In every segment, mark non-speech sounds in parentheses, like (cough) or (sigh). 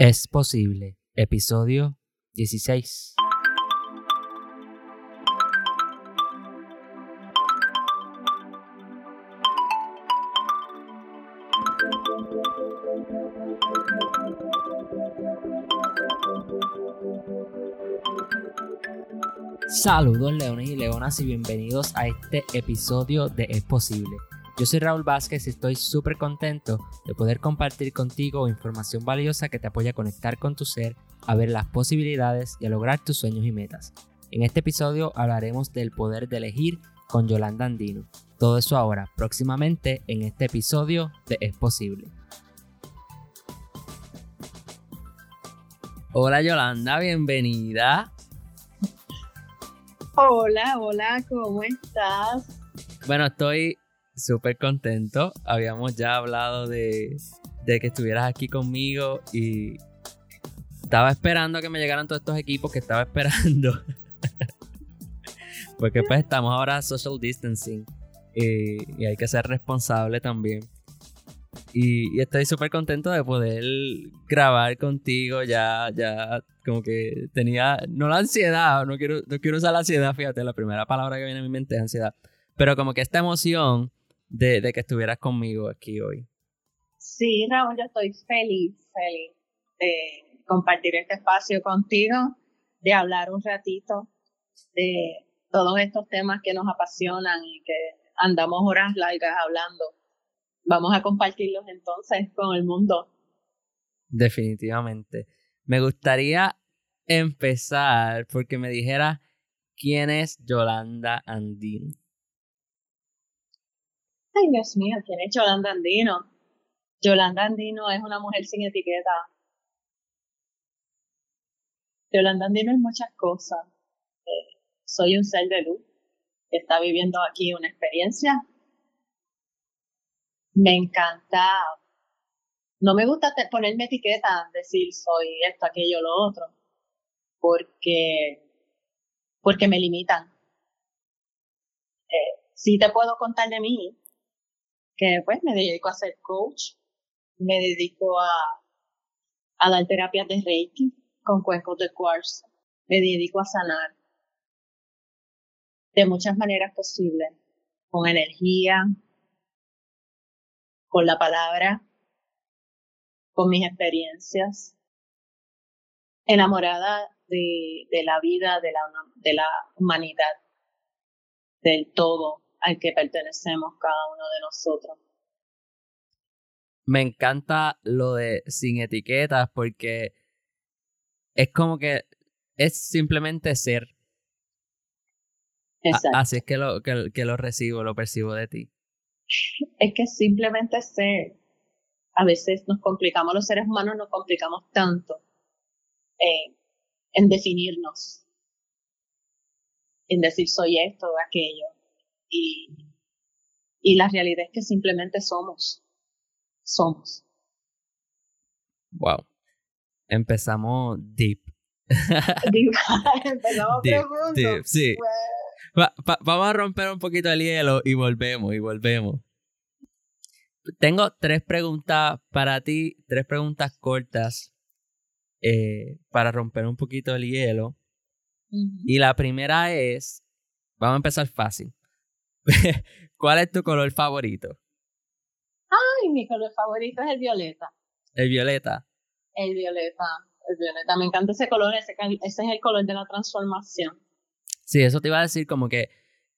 Es posible. Episodio 16. Saludos leones y leonas y bienvenidos a este episodio de Es Posible. Yo soy Raúl Vázquez y estoy súper contento de poder compartir contigo información valiosa que te apoya a conectar con tu ser, a ver las posibilidades y a lograr tus sueños y metas. En este episodio hablaremos del poder de elegir con Yolanda Andino. Todo eso ahora, próximamente en este episodio de Es Posible. Hola Yolanda, bienvenida. Hola, hola, ¿cómo estás? Bueno, estoy súper contento. Habíamos ya hablado de, que estuvieras aquí conmigo y estaba esperando a que me llegaran todos estos equipos que estaba (laughs) esperando. Porque pues estamos ahora social distancing y, hay que ser responsable también. Y, estoy súper contento de poder grabar contigo. Ya, ya, como que tenía, no la ansiedad, no quiero, no quiero usar la ansiedad, fíjate, la primera palabra que viene a mi mente es ansiedad. Pero como que esta emoción de, que estuvieras conmigo aquí hoy. Sí, Raúl, yo estoy feliz, feliz de compartir este espacio contigo, de hablar un ratito de todos estos temas que nos apasionan y que andamos horas largas hablando. Vamos a compartirlos entonces con el mundo. Definitivamente. Me gustaría empezar porque me dijera quién es Yolanda Andino. Ay, Dios mío, ¿quién es Yolanda Andino? Yolanda Andino es una mujer sin etiqueta. Yolanda Andino es muchas cosas. Eh, soy un ser de luz está viviendo aquí una experiencia. Me encanta. No me gusta ponerme etiqueta, decir soy esto, aquello, lo otro, porque, porque me limitan. Eh, te puedo contar de mí, que pues me dedico a ser coach, me dedico a, a dar terapias de Reiki con cuencos de cuarzo, me dedico a sanar de muchas maneras posibles, con energía, con la palabra, con mis experiencias, enamorada de, de la vida, de la, de la humanidad, del todo, al que pertenecemos cada uno de nosotros. Me encanta lo de sin etiquetas porque es como que es simplemente ser. Exacto. así es que lo, que, lo recibo, lo percibo de ti. Es que simplemente ser. A veces nos complicamos, los seres humanos nos complicamos tanto eh, en definirnos, en decir soy esto o aquello y, y la realidad es que simplemente somos. Somos. Wow. Empezamos deep. (laughs) deep. Empezamos profundo. sí. vamos a romper un poquito el hielo y volvemos, y volvemos. Tengo tres preguntas para ti, tres preguntas cortas eh, para romper un poquito el hielo. Y la primera es, vamos a empezar fácil. (laughs) ¿Cuál es tu color favorito? Ay, mi color favorito es el violeta. ¿El violeta? El violeta, el violeta. Me encanta ese color, ese, es el color de la transformación. Sí, eso te iba a decir como que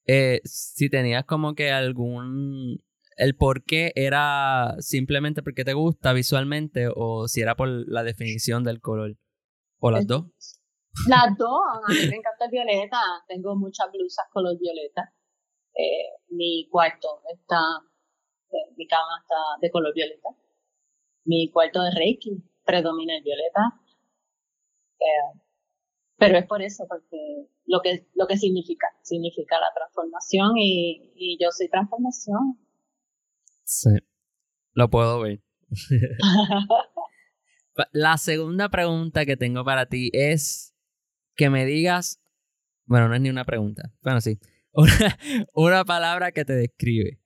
eh, si tenías como que algún... El por qué era simplemente porque te gusta visualmente o si era por la definición del color. ¿O las dos? Las dos. A mí me encanta el violeta. Tengo muchas blusas color violeta. Eh, mi cuarto está, eh, mi cama está de color violeta. Mi cuarto de Reiki predomina el violeta. Eh, pero es por eso, porque lo que, lo que significa, significa la transformación y, y yo soy transformación. Sí, lo puedo ver. (laughs) la segunda pregunta que tengo para ti es que me digas, bueno, no es ni una pregunta, bueno, sí, una, palabra que te describe.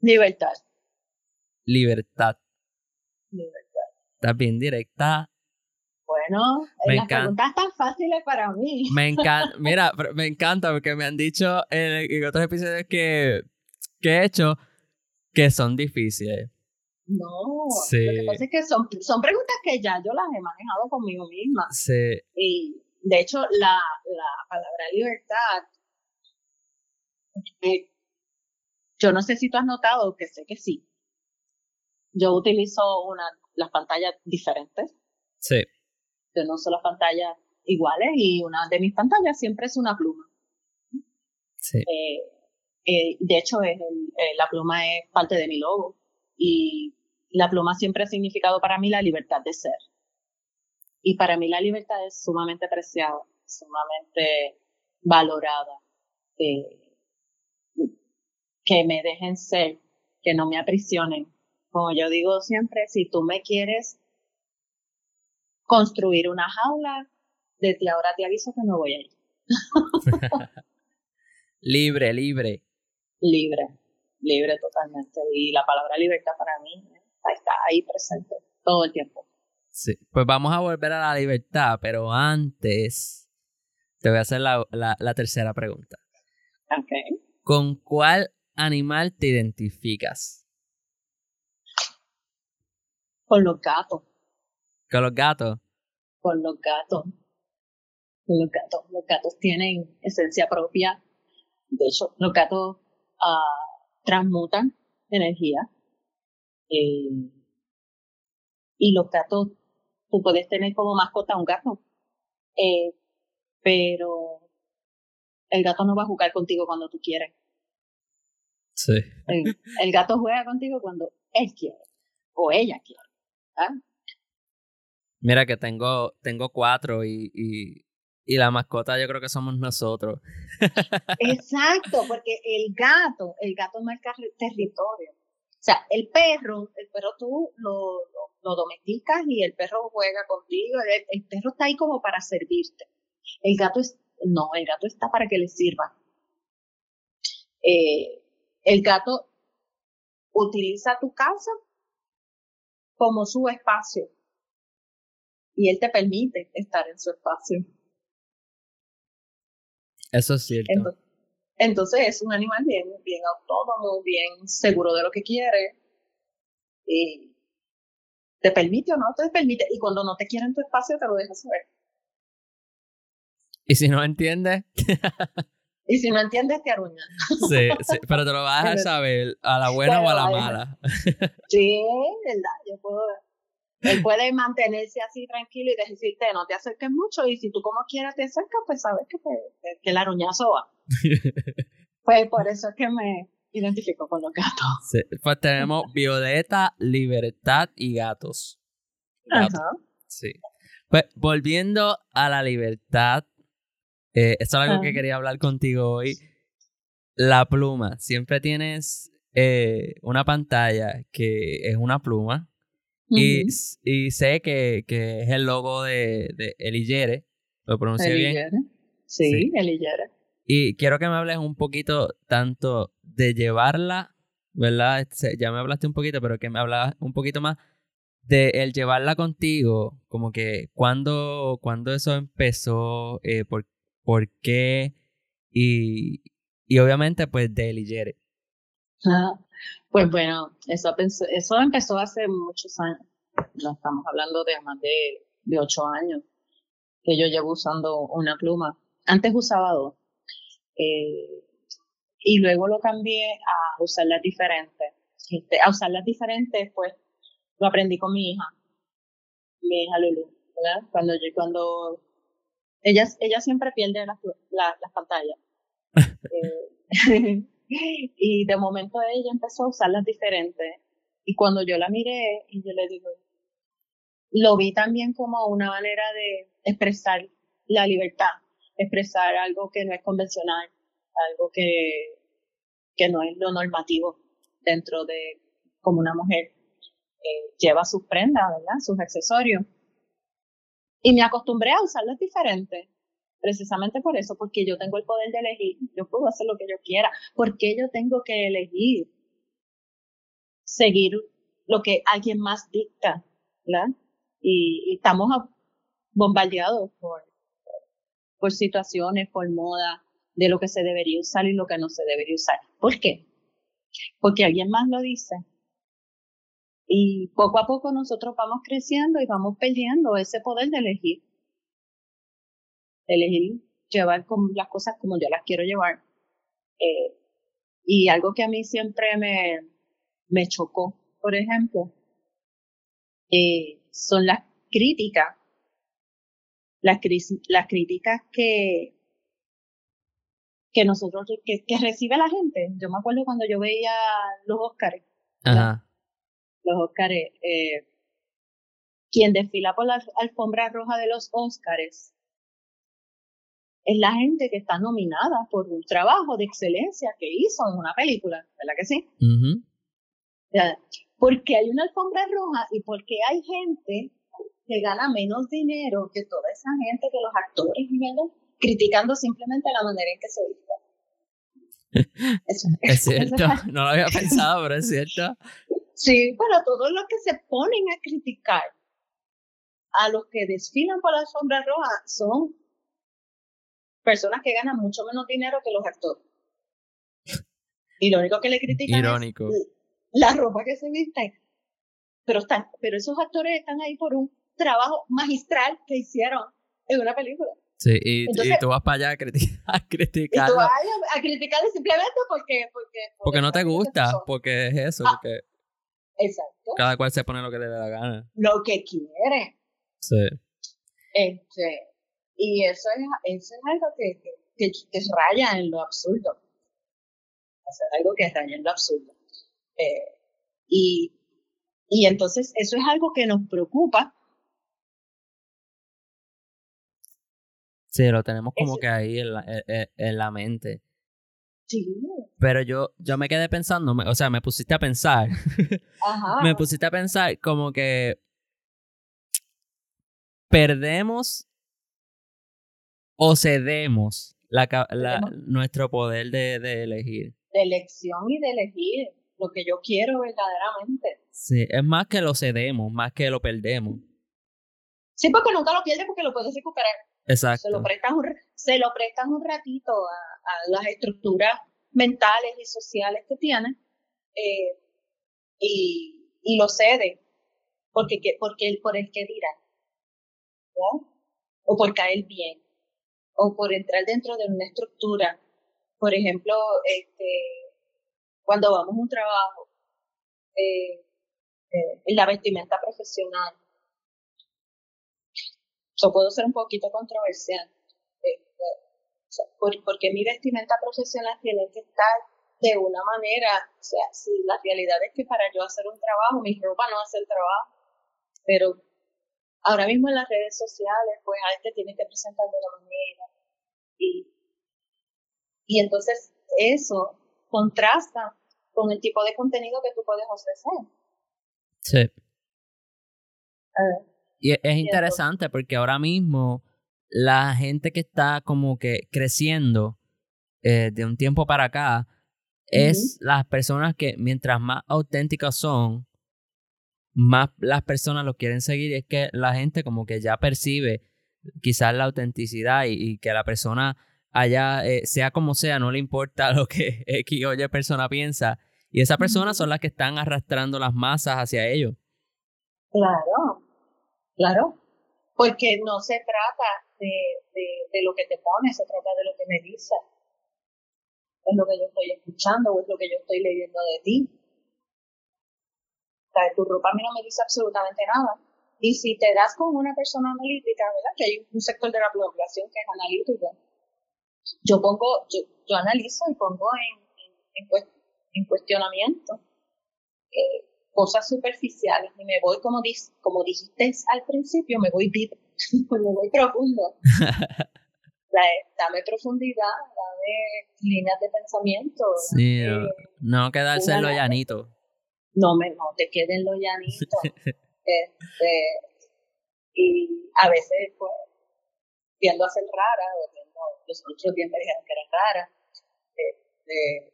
Libertad. Libertad. Libertad. Estás bien directa. Bueno, Me las encanta. preguntas tan fáciles para mí. Me encanta, (laughs) mira, me encanta porque me han dicho en, en otros episodios que, que he hecho que son difíciles. No, Sí. lo que pasa es que son, son preguntas que ya yo las he manejado conmigo misma. Sí, Y de hecho, la, la palabra libertad, eh, yo no sé si tú has notado que sé que sí. Yo utilizo una, las pantallas diferentes, sí, yo no uso las pantallas iguales y una de mis pantallas siempre es una pluma. sí. Eh, eh, de hecho, es el- la pluma es parte de mi logo y la pluma siempre ha significado para mí la libertad de ser. Y para mí la libertad es sumamente preciada, sumamente valorada. eh, que me dejen ser, que no me aprisionen. Como yo digo siempre, si tú me quieres construir una jaula, desde ahora te aviso que no voy a ir. (laughs) Libre, libre. libre, libre totalmente. Y la palabra libertad para mí está, está ahí presente todo el tiempo. Sí. Pues vamos a volver a la libertad, pero antes te voy a hacer la, la, la tercera pregunta. Okay. ¿Con cuál animal te identificas? Con los gatos, ¿Con los gatos? con los gatos, con los gatos. Los gatos tienen esencia propia. De hecho, los gatos ah, transmutan energía. Eh, y los gatos, tú puedes tener como mascota un gato. Eh, pero el gato no va a jugar contigo cuando tú quieres. Sí. El, el gato juega contigo cuando él quiere o ella quiere. ¿ah? Mira que tengo, tengo cuatro y, y, y la mascota yo creo que somos nosotros. Exacto, porque el gato, el gato marca territorio. O sea, el perro, el perro tú lo, lo, lo domesticas y el perro juega contigo. El, el perro está ahí como para servirte. El gato es, no, el gato está para que le sirva. Eh, el gato utiliza tu casa como su espacio y él te permite estar en su espacio. Eso es cierto. Entonces, entonces es un animal bien, bien autónomo, bien seguro de lo que quiere. Y te permite o no te permite. Y cuando no te quiere en tu espacio, te lo deja saber. Y si no entiendes, (laughs) Y si no entiendes, te aruña. sí, sí, pero te lo vas a Pero- saber, a la buena o a la mala. Sí, verdad. Yo puedo. Él puede mantenerse así tranquilo y decirte, no te acerques mucho. Y si tú como quieras te acercas, pues sabes que, te- que, que el aruñazo va. (laughs) Pues por eso es que me identifico con los gatos. Sí, Pues tenemos (laughs) Violeta, Libertad y gatos. Gatos, Ajá. Sí. Pues volviendo a la libertad, eh, esto es algo que Ajá. quería hablar contigo hoy. La pluma. Siempre tienes eh, una pantalla que es una pluma. Y, sé que, que es el logo de, de Eligere. Lo pronuncié bien. Sí, Sí. el Higuera. Y quiero que me hables un poquito tanto de llevarla, ¿verdad? Ya me hablaste un poquito, pero que me hablabas un poquito más de el llevarla contigo, como que cuándo, cuándo eso empezó, eh, por, por qué, y, y obviamente pues de Eligere. Ah, Pues bueno, eso, eso empezó hace muchos años. No estamos hablando de más de, de ocho años que yo llevo usando una pluma. Antes usaba dos. Eh, y luego lo cambié a usarlas diferentes. Este, a usarlas diferentes, pues lo aprendí con mi hija, mi hija Lulu, ¿verdad? Cuando yo, cuando ella, ella siempre pierde las, la- las pantallas. (laughs) Eh, (laughs) y de momento ella empezó a usarlas diferentes. Y cuando yo la miré, y yo le digo, lo vi también como una manera de expresar la libertad, expresar algo que no es convencional, algo que, que no es lo normativo dentro de como una mujer eh, lleva sus prendas, ¿verdad? Sus accesorios. Y me acostumbré a usarlas diferentes, precisamente por eso, porque yo tengo el poder de elegir, yo puedo hacer lo que yo quiera, porque yo tengo que elegir seguir lo que alguien más dicta. Y, estamos bombardeados por situaciones, por moda, de lo que se debería usar y lo que no se debería usar. ¿Por qué? Porque alguien más lo dice. Y poco a poco nosotros vamos creciendo y vamos perdiendo ese poder de elegir. Elegir llevar las cosas como yo las quiero llevar. Eh, y algo que a mí siempre me, me chocó, por ejemplo, eh, son las críticas. Las, las críticas que, que nosotros, que, que, recibe la gente. Yo me acuerdo cuando yo veía los Óscares. Los Óscares. Eh, quien desfila por la alfombra roja de los Óscares es la gente que está nominada por un trabajo de excelencia que hizo en una película, ¿verdad que sí? Porque hay una alfombra roja y porque hay gente que gana menos dinero que toda esa gente que los actores vienen criticando simplemente la manera en que se (laughs) es cierto, (laughs) no lo había pensado, pero es cierto. Sí, pero todos los que se ponen a criticar a los que desfilan por la alfombra roja son personas que ganan mucho menos dinero que los actores. Y lo único que le critican Irónico. es la ropa que se viste. Pero, están, pero esos actores están ahí por un trabajo magistral que hicieron en una película. Sí, y, tú vas para allá a, criticar. (laughs) A criticar y tú vas a, criticarle simplemente porque... Porque, porque, no te gusta, porque es eso. Ah, porque exacto. Cada cual se pone lo que le dé la gana. Lo que quiere. Sí. Este, y eso es, eso es algo que, que, que, raya en lo absurdo. Hacer algo que raya en lo absurdo. Eh, y, y entonces eso es algo que nos preocupa. Sí, lo tenemos como que ahí en la, en, e, e, en la mente. Sí. Pero yo, yo me quedé pensando, o sea, me pusiste a pensar. (laughs) Ajá. me pusiste a pensar como que perdemos o cedemos la, la, nuestro poder de, de, elegir. De elección y de elegir lo que yo quiero verdaderamente. Sí, es más que lo cedemos, más que lo perdemos. Sí, porque nunca lo pierdes porque lo puedes recuperar. Exacto. Se lo prestas un, se lo prestas un ratito a, las estructuras mentales y sociales que tiene eh, y, y lo cede porque, porque, por el que dirá. O por caer bien o por entrar dentro de una estructura. Por ejemplo, este, cuando vamos a un trabajo, eh, eh, la vestimenta profesional. Yo puedo ser un poquito controversial, este, porque mi vestimenta profesional tiene que estar de una manera, o sea, si la realidad es que para yo hacer un trabajo, mi ropa no hace el trabajo, pero ahora mismo en las redes sociales, pues alguien tiene que presentar de una manera. Y, y entonces eso contrasta con el tipo de contenido que tú puedes ofrecer. Sí. Y es interesante porque ahora mismo la gente que está como que creciendo eh, de un tiempo para acá es las personas que mientras más auténticas son, más las personas lo quieren seguir. es que la gente como que ya percibe quizás la autenticidad y, que la persona allá, eh, sea como sea, no le importa (laughs) lo que X o Y persona piensa. Y esas personas son las que están arrastrando las masas hacia ellos. Claro, claro. Porque no se trata de, de, lo que te pones, se trata de lo que me dices. Es lo que yo estoy escuchando o es lo que yo estoy leyendo de ti de tu ropa a mí no me dice absolutamente nada. Y si te das con una persona analítica, ¿verdad? Que hay un sector de la población que es analítico. Yo pongo, yo, yo analizo y pongo en, en, en cuestionamiento eh, cosas superficiales y me voy, como, como dijiste al principio, me voy deep, (laughs) me voy profundo. (laughs) dame profundidad, dame líneas de pensamiento. Sí, no, quedarse en lo llanito no me no te queden los llanitos. (laughs) este, y a veces, pues, tiendo a ser rara, o tiendo, los otros días me dijeron que era rara, este,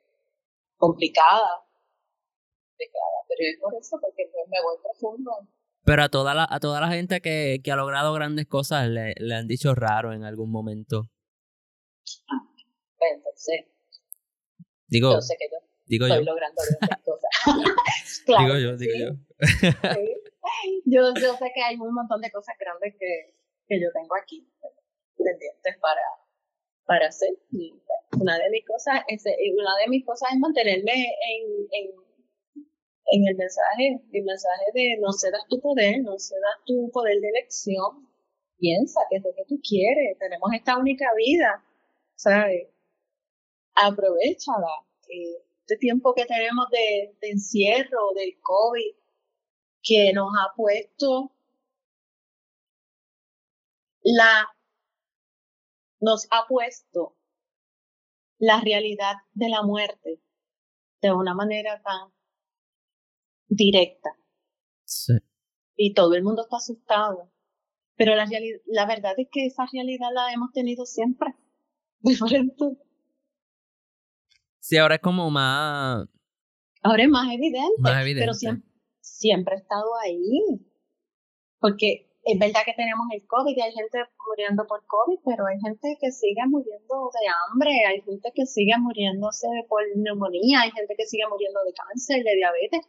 complicada, complicada, pero es por eso, porque me voy profundo Pero a toda la, a toda la gente que, que ha logrado grandes cosas le, le han dicho raro en algún momento. Pues entonces, Digo, yo sé que yo digo estoy yo. logrando (laughs) grandes cosas. Claro Digo yo, digo sí, yo. sí. yo. Yo sé que hay un montón de cosas grandes que, que yo tengo aquí pendientes para, para hacer. Una de mis cosas es, una de mis cosas es mantenerme en, en, en el mensaje, el mensaje de no cedas tu poder, no cedas tu poder de elección. Piensa que es lo que tú quieres. Tenemos esta única vida, ¿sabes? Aprovechala. Eh, este tiempo que tenemos de, de encierro, del COVID, que nos ha puesto la nos ha puesto la realidad de la muerte de una manera tan directa Sí. y todo el mundo está asustado. Pero la, la verdad es que esa realidad la hemos tenido siempre. (laughs) Diferente. Sí, ahora es como más, Ahora es más evidente, más pero evidente. siempre, siempre ha estado ahí. Porque es verdad que tenemos el COVID y hay gente muriendo por COVID, pero hay gente que sigue muriendo de hambre, hay gente que sigue muriéndose por neumonía, hay gente que sigue muriendo de cáncer, de diabetes,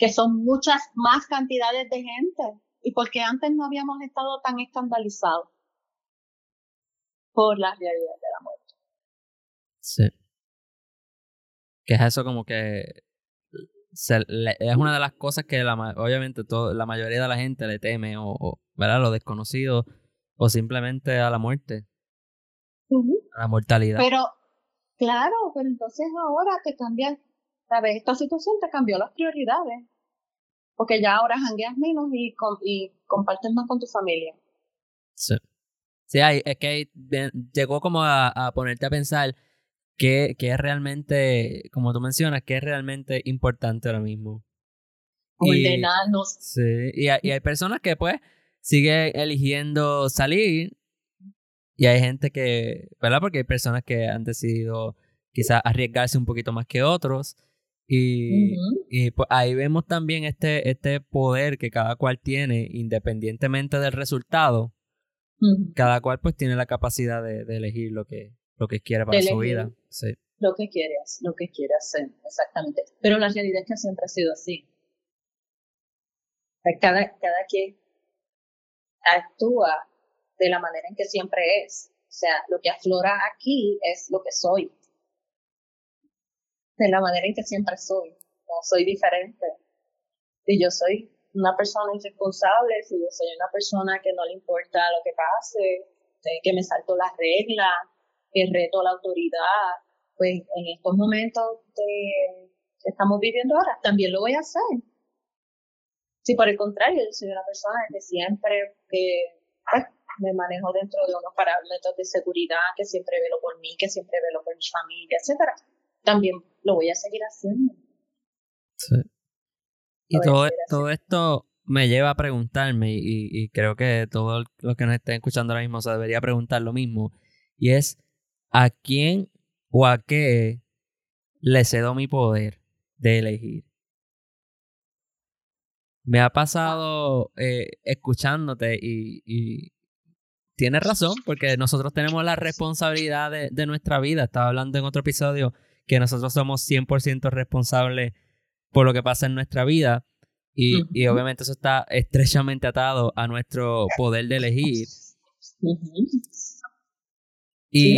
que son muchas más cantidades de gente. Y porque antes no habíamos estado tan escandalizados por la realidad de la muerte. Sí. Que es eso como que se le- es una de las cosas que la, obviamente todo, la mayoría de la gente le teme o, o, ¿verdad? Lo desconocido o simplemente a la muerte, a la mortalidad. Pero, claro, pero entonces ahora te cambian, ¿sabes? Esta situación te cambió las prioridades. Porque ya ahora jangueas menos y, y compartes más con tu familia. Sí. Sí, hay, es que hay- llegó como a, a ponerte a pensar qué, qué es realmente, como tú mencionas, qué es realmente importante ahora mismo. Ordenarnos. Sí, y hay, y hay personas que pues siguen eligiendo salir y hay gente que, ¿verdad? Porque hay personas que han decidido quizás arriesgarse un poquito más que otros y, y pues ahí vemos también este, este poder que cada cual tiene independientemente del resultado, cada cual pues tiene la capacidad de, de elegir lo que, lo que quiere para su vida. Sí. Lo que quieres, lo que quieres hacer, exactamente. Pero la realidad es que siempre ha sido así. Sea, Cada, cada quien actúa de la manera en que siempre es. O sea, lo que aflora aquí es lo que soy. De la manera en que siempre soy. No soy diferente. Si yo soy una persona irresponsable, si yo soy una persona que no le importa lo que pase, eh, que me salto las reglas, que reto la autoridad, pues en estos momentos que estamos viviendo ahora, también lo voy a hacer. Si por el contrario, yo soy una persona que siempre que pues, me manejo dentro de unos parámetros de seguridad, que siempre velo por mí, que siempre velo por mi familia, etcétera, también lo voy a seguir haciendo. Sí. Y todo, todo esto me lleva a preguntarme, y, y creo que todos los que nos estén escuchando ahora mismo se debería preguntar lo mismo, y es ¿a quién o a qué le cedo mi poder de elegir? Me ha pasado eh, escuchándote y, y tienes razón, porque nosotros tenemos la responsabilidad de, de nuestra vida. Estaba hablando en otro episodio que nosotros somos 100% responsables por lo que pasa en nuestra vida. Y, y obviamente eso está estrechamente atado a nuestro poder de elegir. Y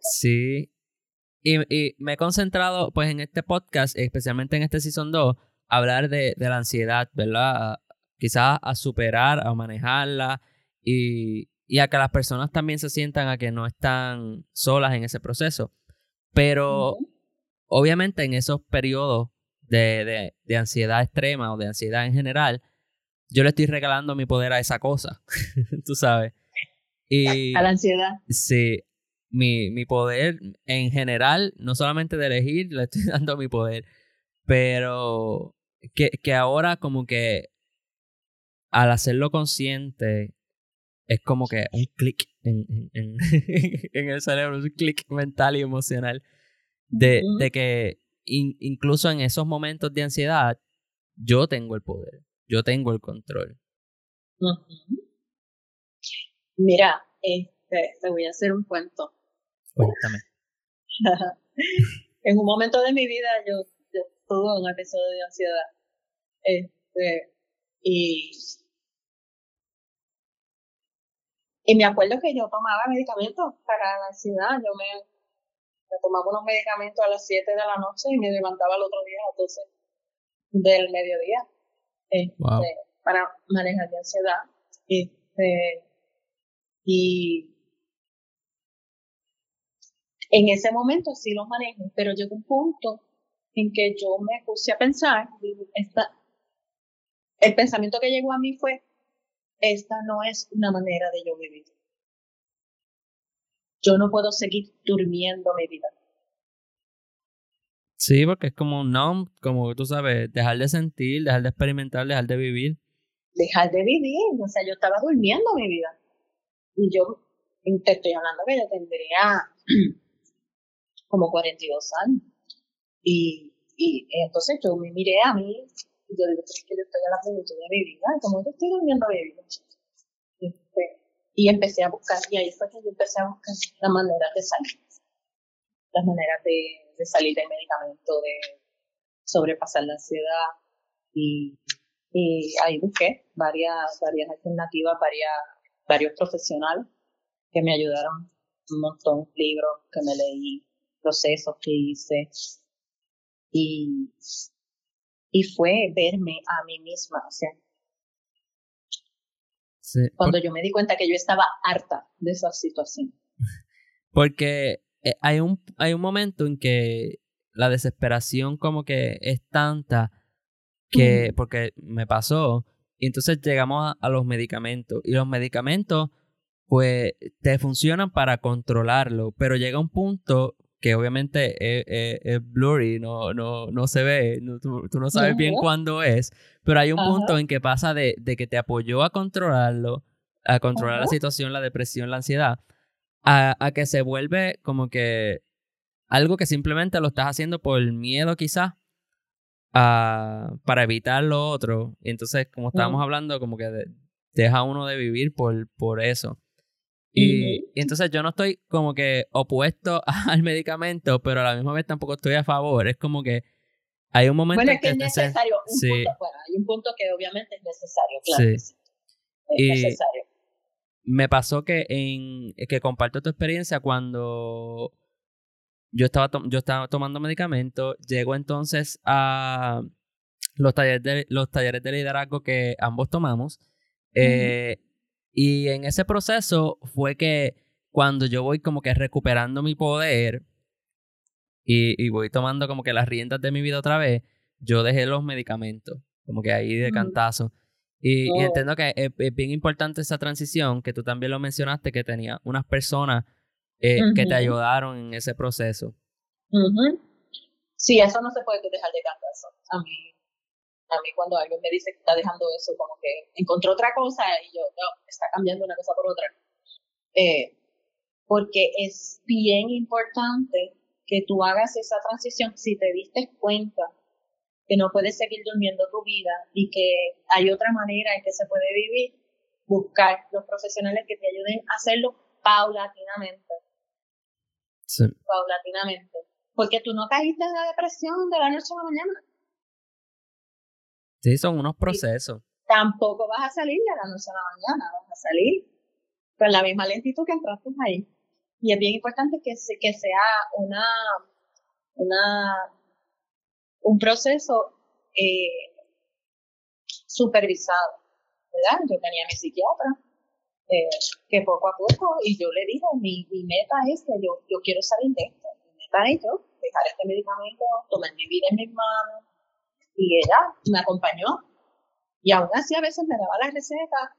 Sí. Y, y me he concentrado, pues, en este podcast, especialmente en este Season 2, a hablar de, de la ansiedad, ¿verdad? Quizás a superar, a manejarla y, y a que las personas también se sientan a que no están solas en ese proceso. Pero obviamente en esos periodos de, de, de ansiedad extrema o de ansiedad en general, yo le estoy regalando mi poder a esa cosa, (laughs) tú sabes. Y a la ansiedad. sí, mi, mi poder en general, no solamente de elegir, le estoy (laughs) dando mi poder, pero que, que ahora como que al hacerlo consciente es como que un clic en, en, en- (laughs) en el cerebro, un clic mental y emocional de, que in- incluso en esos momentos de ansiedad yo tengo el poder. yo tengo el control. Mira, este, te voy a hacer un cuento. Cuéntame. (laughs) en un momento de mi vida yo, yo tuve un episodio de ansiedad. Este, y, y me acuerdo que yo tomaba medicamentos para la ansiedad. Yo me, me tomaba unos medicamentos a las 7 de la noche y me levantaba el otro día a las 12 del mediodía este, para manejar la ansiedad. Este, y en ese momento sí los manejo, pero llegó un punto en que yo me puse a pensar, esta, el pensamiento que llegó a mí fue, esta no es una manera de yo vivir. Yo no puedo seguir durmiendo mi vida. Sí, porque es como no, como tú sabes, dejar de sentir, dejar de experimentar, dejar de vivir. Dejar de vivir, o sea, yo estaba durmiendo mi vida. Y yo, te estoy hablando que yo tendría (clears throat) como 42 años. Y, y entonces yo me miré a mí y yo digo, es que yo estoy a la plenitud de mi vida, como yo estoy durmiendo mi vida. Y empecé a buscar, y ahí fue que yo empecé a buscar las maneras de salir, las maneras de, de salir del medicamento, de sobrepasar la ansiedad. Y, y ahí busqué varias, varias alternativas, varias, varios profesionales que me ayudaron un montón, libros que me leí, procesos que hice. Y, y fue verme a mí misma, o sea, cuando yo me di cuenta que yo estaba harta de esa situación. Porque eh, hay un, hay un momento en que la desesperación como que es tanta que, porque me pasó, y entonces llegamos a, los medicamentos, y los medicamentos pues te funcionan para controlarlo, pero llega un punto que obviamente es, blurry, no, no, no se ve, tú, no sabes bien cuándo es, pero hay un punto en que pasa de, de, que te apoyó a controlarlo, a controlar la situación, la depresión, la ansiedad, a, a, que se vuelve como que algo que simplemente lo estás haciendo por el miedo quizás, para evitar lo otro. Y entonces, como estábamos hablando, como que deja uno de vivir por, por eso. Y, entonces yo no estoy como que opuesto (laughs) al medicamento, pero a la misma vez tampoco estoy a favor. Es como que hay un momento bueno, es que, es necesario. Un sí. punto, bueno, hay un punto que obviamente es necesario, claro. Sí. Es necesario. Me pasó que en que comparto tu experiencia cuando yo estaba, yo estaba tomando medicamentos, llego entonces a los talleres de, los talleres de liderazgo que ambos tomamos. Eh, y en ese proceso fue que cuando yo voy como que recuperando mi poder y, voy tomando como que las riendas de mi vida otra vez, yo dejé los medicamentos, como que ahí de cantazo. Y, oh. entiendo que es, bien importante esa transición, que tú también lo mencionaste, que tenía unas personas eh, que te ayudaron en ese proceso. Sí, eso no se puede dejar de cantazo. A mí a mí cuando alguien me dice que está dejando eso, como que encontró otra cosa y yo, no, está cambiando una cosa por otra. Eh, porque es bien importante que tú hagas esa transición si te diste cuenta que no puedes seguir durmiendo tu vida y que hay otra manera en que se puede vivir, buscar los profesionales que te ayuden a hacerlo paulatinamente. Sí. Paulatinamente. Porque tú no caíste en la depresión de la noche a la mañana. Sí, son unos procesos. tampoco vas a salir de la noche a la mañana, vas a salir con la misma lentitud que entraste ahí. Y es bien importante que, que sea una, una, un proceso eh, supervisado, ¿verdad? Yo tenía a mi psiquiatra, eh, que poco a poco, y yo le dije, mi, mi meta es que yo, yo quiero salir de esto. Mi meta es yo dejar este medicamento, tomar mi vida en mis manos, y ella me acompañó. Y aún así a veces me daba la receta,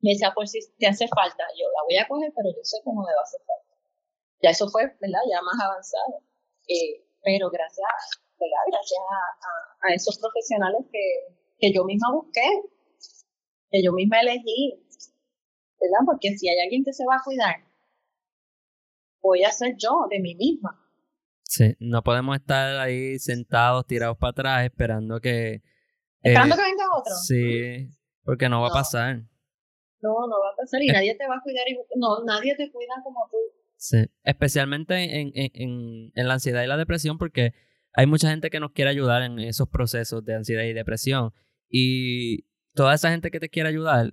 me decía, pues si te hace falta, yo la voy a coger, pero yo sé cómo me va a hacer falta. Ya eso fue, ¿verdad? Ya más avanzado. Eh, pero gracias, ¿verdad? Gracias a, a, esos profesionales que, que yo misma busqué, que yo misma elegí, ¿verdad? Porque si hay alguien que se va a cuidar, voy a ser yo de mí misma. Sí, no podemos estar ahí sentados, tirados para atrás, esperando que... Esperando eh, que venga otro. Sí, porque no va a pasar. No, no va a pasar y nadie te va a cuidar. No, nadie te cuida como tú. Sí, especialmente en, en, en, en la ansiedad y la depresión, porque hay mucha gente que nos quiere ayudar en esos procesos de ansiedad y depresión. Y toda esa gente que te quiere ayudar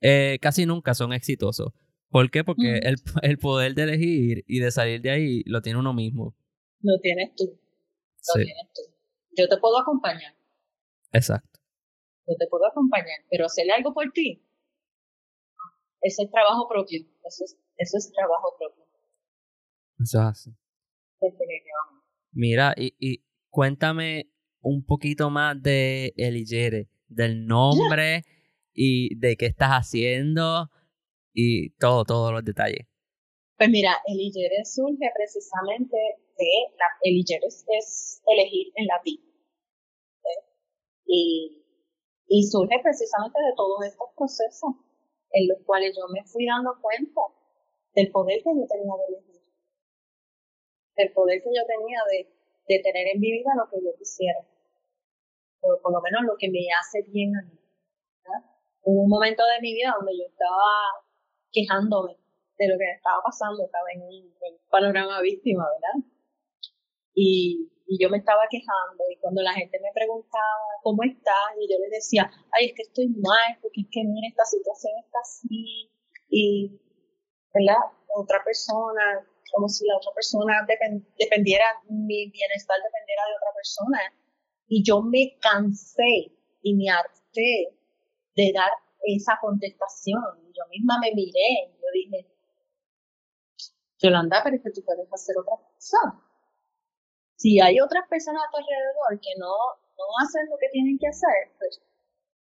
eh, casi nunca son exitosos. ¿Por qué? Porque el, (laughs) el, poder de elegir y de salir de ahí lo tiene uno mismo. Lo tienes tú. Lo tienes tú. Yo te puedo acompañar. Exacto. Yo te puedo acompañar, pero hacerle algo por ti. Ese es trabajo propio. Eso es, eso es trabajo propio. Eso es así. Mira, y, y cuéntame un poquito más de Eligere, del nombre y de qué estás haciendo y todo, todos los detalles. Pues mira, Eligere surge precisamente de la Eligere es elegir en latín. Y, y surge precisamente de todos estos procesos en los cuales yo me fui dando cuenta del poder que yo tenía de elegir, del poder que yo tenía de, de tener en mi vida lo que yo quisiera, o por lo menos lo que me hace bien a mí. Hubo un momento de mi vida donde yo estaba quejándome de lo que estaba pasando, estaba en un, panorama víctima, ¿verdad? Y, y, yo me estaba quejando y cuando la gente me preguntaba, ¿cómo estás? Y yo les decía, ay, es que estoy mal, porque es que mira, esta situación está así. Y, ¿verdad? Otra persona, como si la otra persona dependiera, mi bienestar dependiera de otra persona. Y yo me cansé y me harté de dar esa contestación. Yo misma me miré y yo dije, Yolanda, pero es que tú puedes hacer otra cosa. Si hay otras personas a tu alrededor que no, no hacen lo que tienen que hacer, pues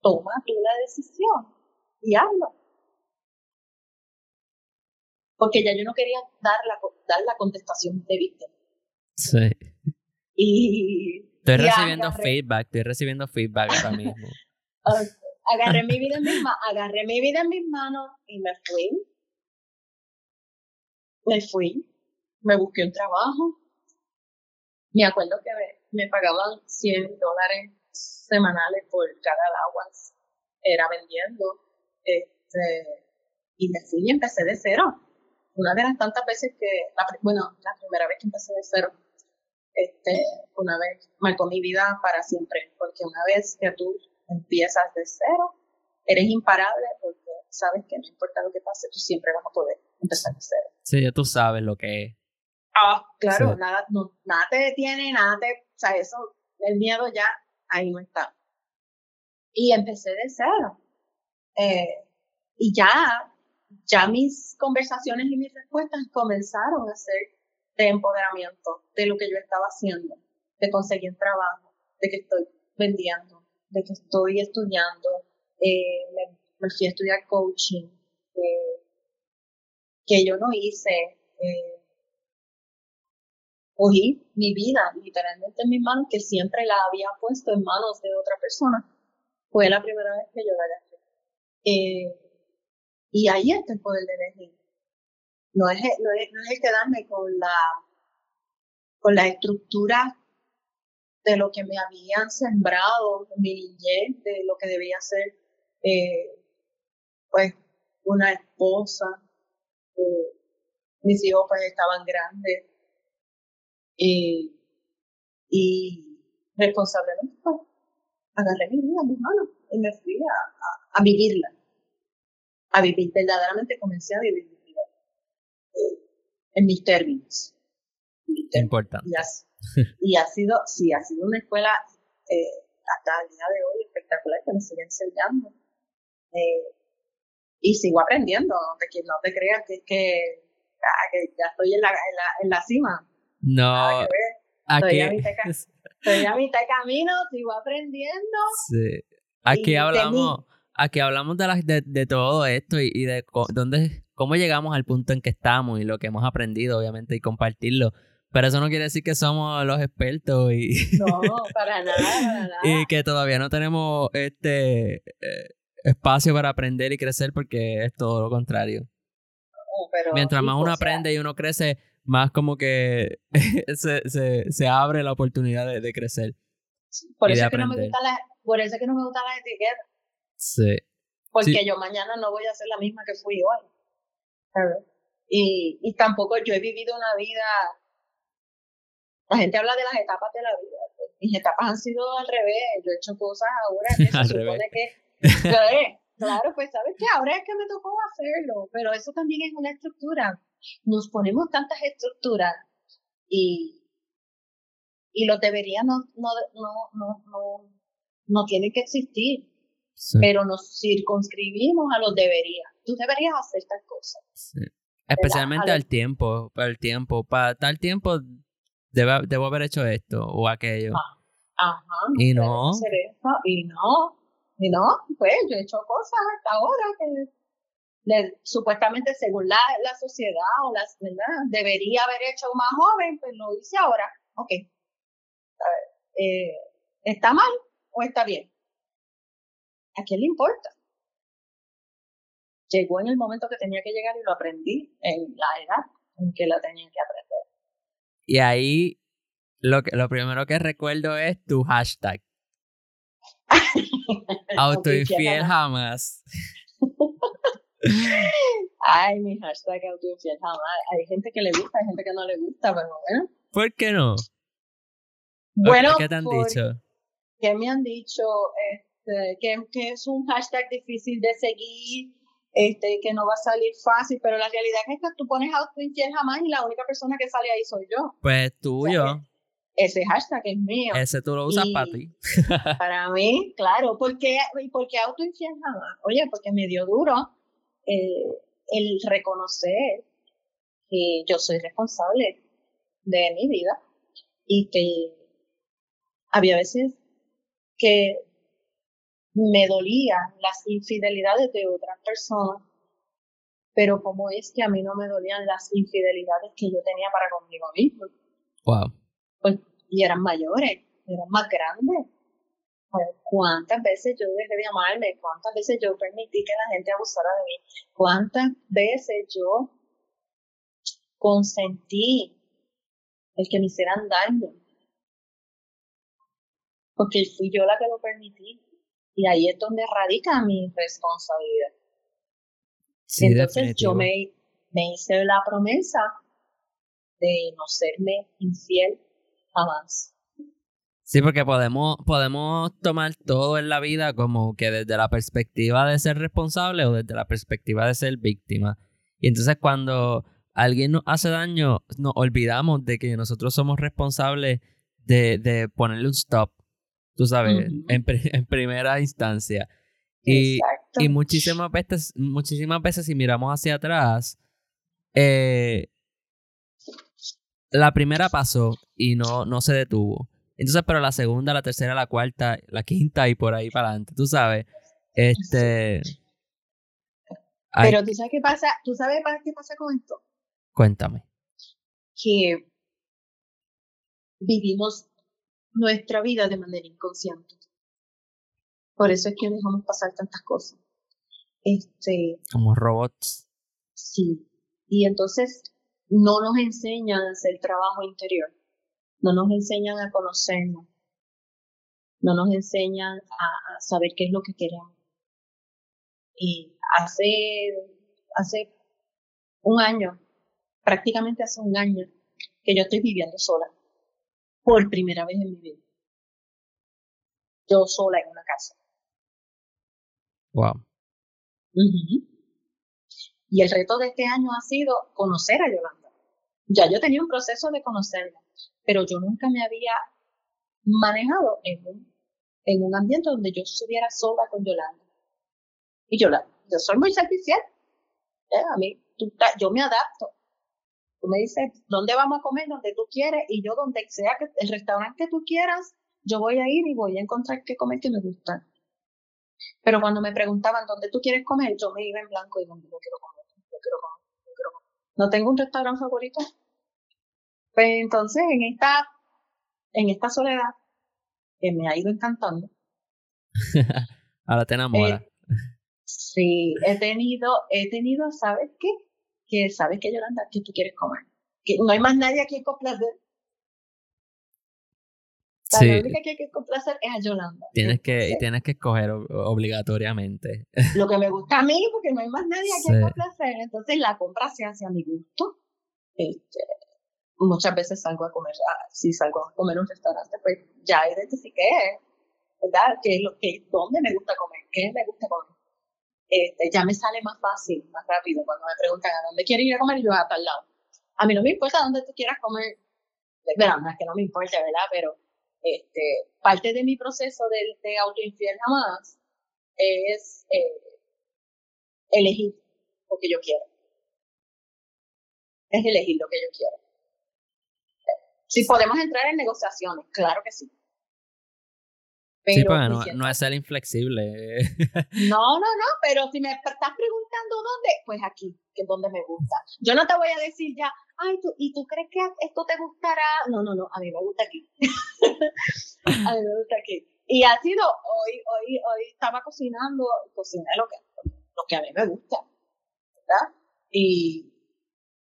toma tú la decisión y hazlo. Porque ya yo no quería dar la, dar la contestación de víctima. Sí. Y. Estoy recibiendo feedback, estoy recibiendo feedback ahora mismo. (laughs) agarré mi vida en mis manos, agarré mi vida en mis manos y me fui. Me fui, me busqué un trabajo. Me acuerdo que me, pagaban 100 dólares semanales por cada agua. Era vendiendo. Este, y me fui y empecé de cero. Una de las tantas veces que, bueno, la primera vez que empecé de cero, este, una vez marcó mi vida para siempre, porque una vez que tú empiezas de cero, eres imparable porque sabes que no importa lo que pase, tú siempre vas a poder empezar de cero. Sí, ya tú sabes lo que es. Ah, claro, nada, no, nada te detiene, nada te, o sea, eso, el miedo ya ahí no está. Y empecé de cero. Eh, y ya, ya mis conversaciones y mis respuestas comenzaron a ser de empoderamiento de lo que yo estaba haciendo, de conseguir trabajo, de que estoy vendiendo, de que estoy estudiando, eh, me, fui a estudiar coaching, eh, que yo no hice, eh, cogí mi vida literalmente en mis manos, que siempre la había puesto en manos de otra persona. Fue la primera vez que yo la agarré. Eh, y ahí está el poder de elegir. No es, no es, no es el quedarme con la, con la estructura de lo que me habían sembrado en mi niñez, de lo que debía ser, eh, pues, una esposa. Eh, mis hijos pues estaban grandes. y responsablemente pues, agarré mi vida en mis manos y me fui a, a, vivirla. A vivir, verdaderamente comencé a vivir mi vida eh, en mis términos. Importante. y (laughs) ha sido, sí, ha sido una escuela eh, hasta el día de hoy espectacular que me sigue enseñando. Eh, y sigo aprendiendo, no te, no te creas que es que, ah, que, ya estoy en la, en la, en la cima. No. Estoy, a mitad, (laughs) estoy a mitad de camino, sigo aprendiendo. Sí. Aquí hablamos, aquí hablamos de, de, de todo esto y, y de dónde, cómo llegamos al punto en que estamos y lo que hemos aprendido, obviamente, y compartirlo. Pero eso no quiere decir que somos los expertos y... (laughs) No, para nada, para (laughs) nada. y que todavía no tenemos este eh, espacio para aprender y crecer porque es todo lo contrario. Mientras más uno aprende y uno crece, más como que (laughs) se, se, se abre la oportunidad de, crecer. Por eso, es que no me gustan las, Por eso es que no me gustan las etiquetas. Sí. Porque yo mañana no voy a ser la misma que fui hoy. Y, y tampoco yo he vivido una vida. La gente habla de las etapas de la vida. Mis etapas han sido al revés. Yo he hecho cosas ahora (laughs) que se supone que. (laughs) Claro, pues sabes que ahora es que me tocó hacerlo, pero eso también es una estructura. Nos ponemos tantas estructuras y, y los debería no, no, no, no, no, no tienen que existir, pero nos circunscribimos a los debería. Tú deberías hacer tal cosa. Especialmente al tiempo, el tiempo, para tal tiempo debo, haber hecho esto o aquello. Ah, ajá. Y no. y no. Y no, pues yo he hecho cosas hasta ahora que supuestamente según la, la sociedad o las, ¿verdad? Debería haber hecho más joven, pues lo hice ahora. Ok. Eh, ¿Está mal o está bien? ¿A quién le importa? Llegó en el momento que tenía que llegar y lo aprendí en la edad en que la tenía que aprender. Y ahí lo, que, lo primero que recuerdo es tu hashtag. (laughs) Autoinfiel jamás. Ay, mi hashtag autoinfiel jamás. Hay gente que le gusta, hay gente que no le gusta, pero bueno. ¿Por qué no? Bueno, ¿qué te han dicho? ¿Qué me han dicho? Este, que, que, es un hashtag difícil de seguir, este, que no va a salir fácil, pero la realidad es que tú pones autoinfiel jamás y la única persona que sale ahí soy yo. Pues tuyo ese hashtag es mío. Ese tú lo usas para ti. (laughs) para mí, claro. ¿Por qué, por qué Oye, porque me dio duro eh, el reconocer que yo soy responsable de mi vida y que había veces que me dolían las infidelidades de otras personas, pero como es que a mí no me dolían las infidelidades que yo tenía para conmigo mismo. Wow pues, y eran mayores, eran más grandes. ¿Cuántas veces yo dejé de amarme? ¿Cuántas veces yo permití que la gente abusara de mí? ¿Cuántas veces yo consentí el que me hicieran daño? Porque fui yo la que lo permití. Y ahí es donde radica mi responsabilidad. Entonces yo me, me hice la promesa de no serme infiel jamás. Sí, porque podemos, podemos tomar todo en la vida como que desde la perspectiva de ser responsable o desde la perspectiva de ser víctima. Y entonces cuando alguien nos hace daño, nos olvidamos de que nosotros somos responsables de, de ponerle un stop, tú sabes, en, (laughs) en, primera instancia. Y, y, muchísimas veces, muchísimas veces si miramos hacia atrás, eh, la primera pasó y no, no se detuvo. Entonces, pero la segunda, la tercera, la cuarta, la quinta y por ahí para adelante, tú sabes. Este. Pero tú sabes qué pasa, tú sabes qué pasa con esto. Cuéntame. Que vivimos nuestra vida de manera inconsciente. Por eso es que dejamos pasar tantas cosas. Este. Como robots. Sí. Y entonces no nos enseñan a hacer trabajo interior, no nos enseñan a conocernos, no nos enseñan a, saber qué es lo que queremos. Y hace, hace un año, prácticamente hace un año, que yo estoy viviendo sola, por primera vez en mi vida. Yo sola en una casa. Wow. Y el reto de este año ha sido conocer a Yolanda. Ya yo tenía un proceso de conocerla, pero yo nunca me había manejado en un, en un ambiente donde yo estuviera sola con Yolanda. Y Yolanda, yo soy muy servicial. ¿eh? A mí, yo me adapto. Tú me dices, ¿dónde vamos a comer? Donde tú quieres. Y yo, donde sea que el restaurante que tú quieras, yo voy a ir y voy a encontrar qué comer que me gusta. Pero cuando me preguntaban dónde tú quieres comer, yo me iba en blanco y donde yo quiero comer no tengo un restaurante favorito. Pues entonces en esta, en esta soledad que me ha ido encantando. (laughs) Ahora te enamora. Eh, sí, he tenido, he tenido, ¿sabes qué? Que sabes que Yolanda, que tú quieres comer. Que no hay más nadie aquí con placer. La única que hay que complacer es a Yolanda. Tienes que, y tienes que escoger obligatoriamente. (laughs) Lo que me gusta a mí, porque no hay más nadie a quien complacer. Entonces la compra se hace a mi gusto. Este, muchas veces salgo a comer, ah, si salgo a comer un restaurante, pues ya identifiqué, ¿verdad? ¿Qué es lo que, dónde me gusta comer, qué me gusta comer. Este, ya me sale más fácil, más rápido cuando me preguntan a dónde quiero ir a comer, yo a tal lado. A mí no me importa dónde tú quieras comer, verdad, no es que no me importa, ¿verdad? Pero este, parte de mi proceso de, de autoinfiel jamás es eh, elegir lo que yo quiero. Es elegir lo que yo quiero. Si podemos entrar en negociaciones, claro que sí. Pero sí, porque no, no, es ser inflexible. (laughs) no, no, no, pero si me estás preguntando dónde, pues aquí, que es donde me gusta. Yo no te voy a decir ya, ay, ¿tú, ¿y tú crees que esto te gustará? No, no, no, a mí me gusta aquí. (laughs) a mí me gusta aquí. Y ha sido, hoy, hoy, hoy estaba cocinando, cociné lo que, lo que a mí me gusta, ¿verdad? Y,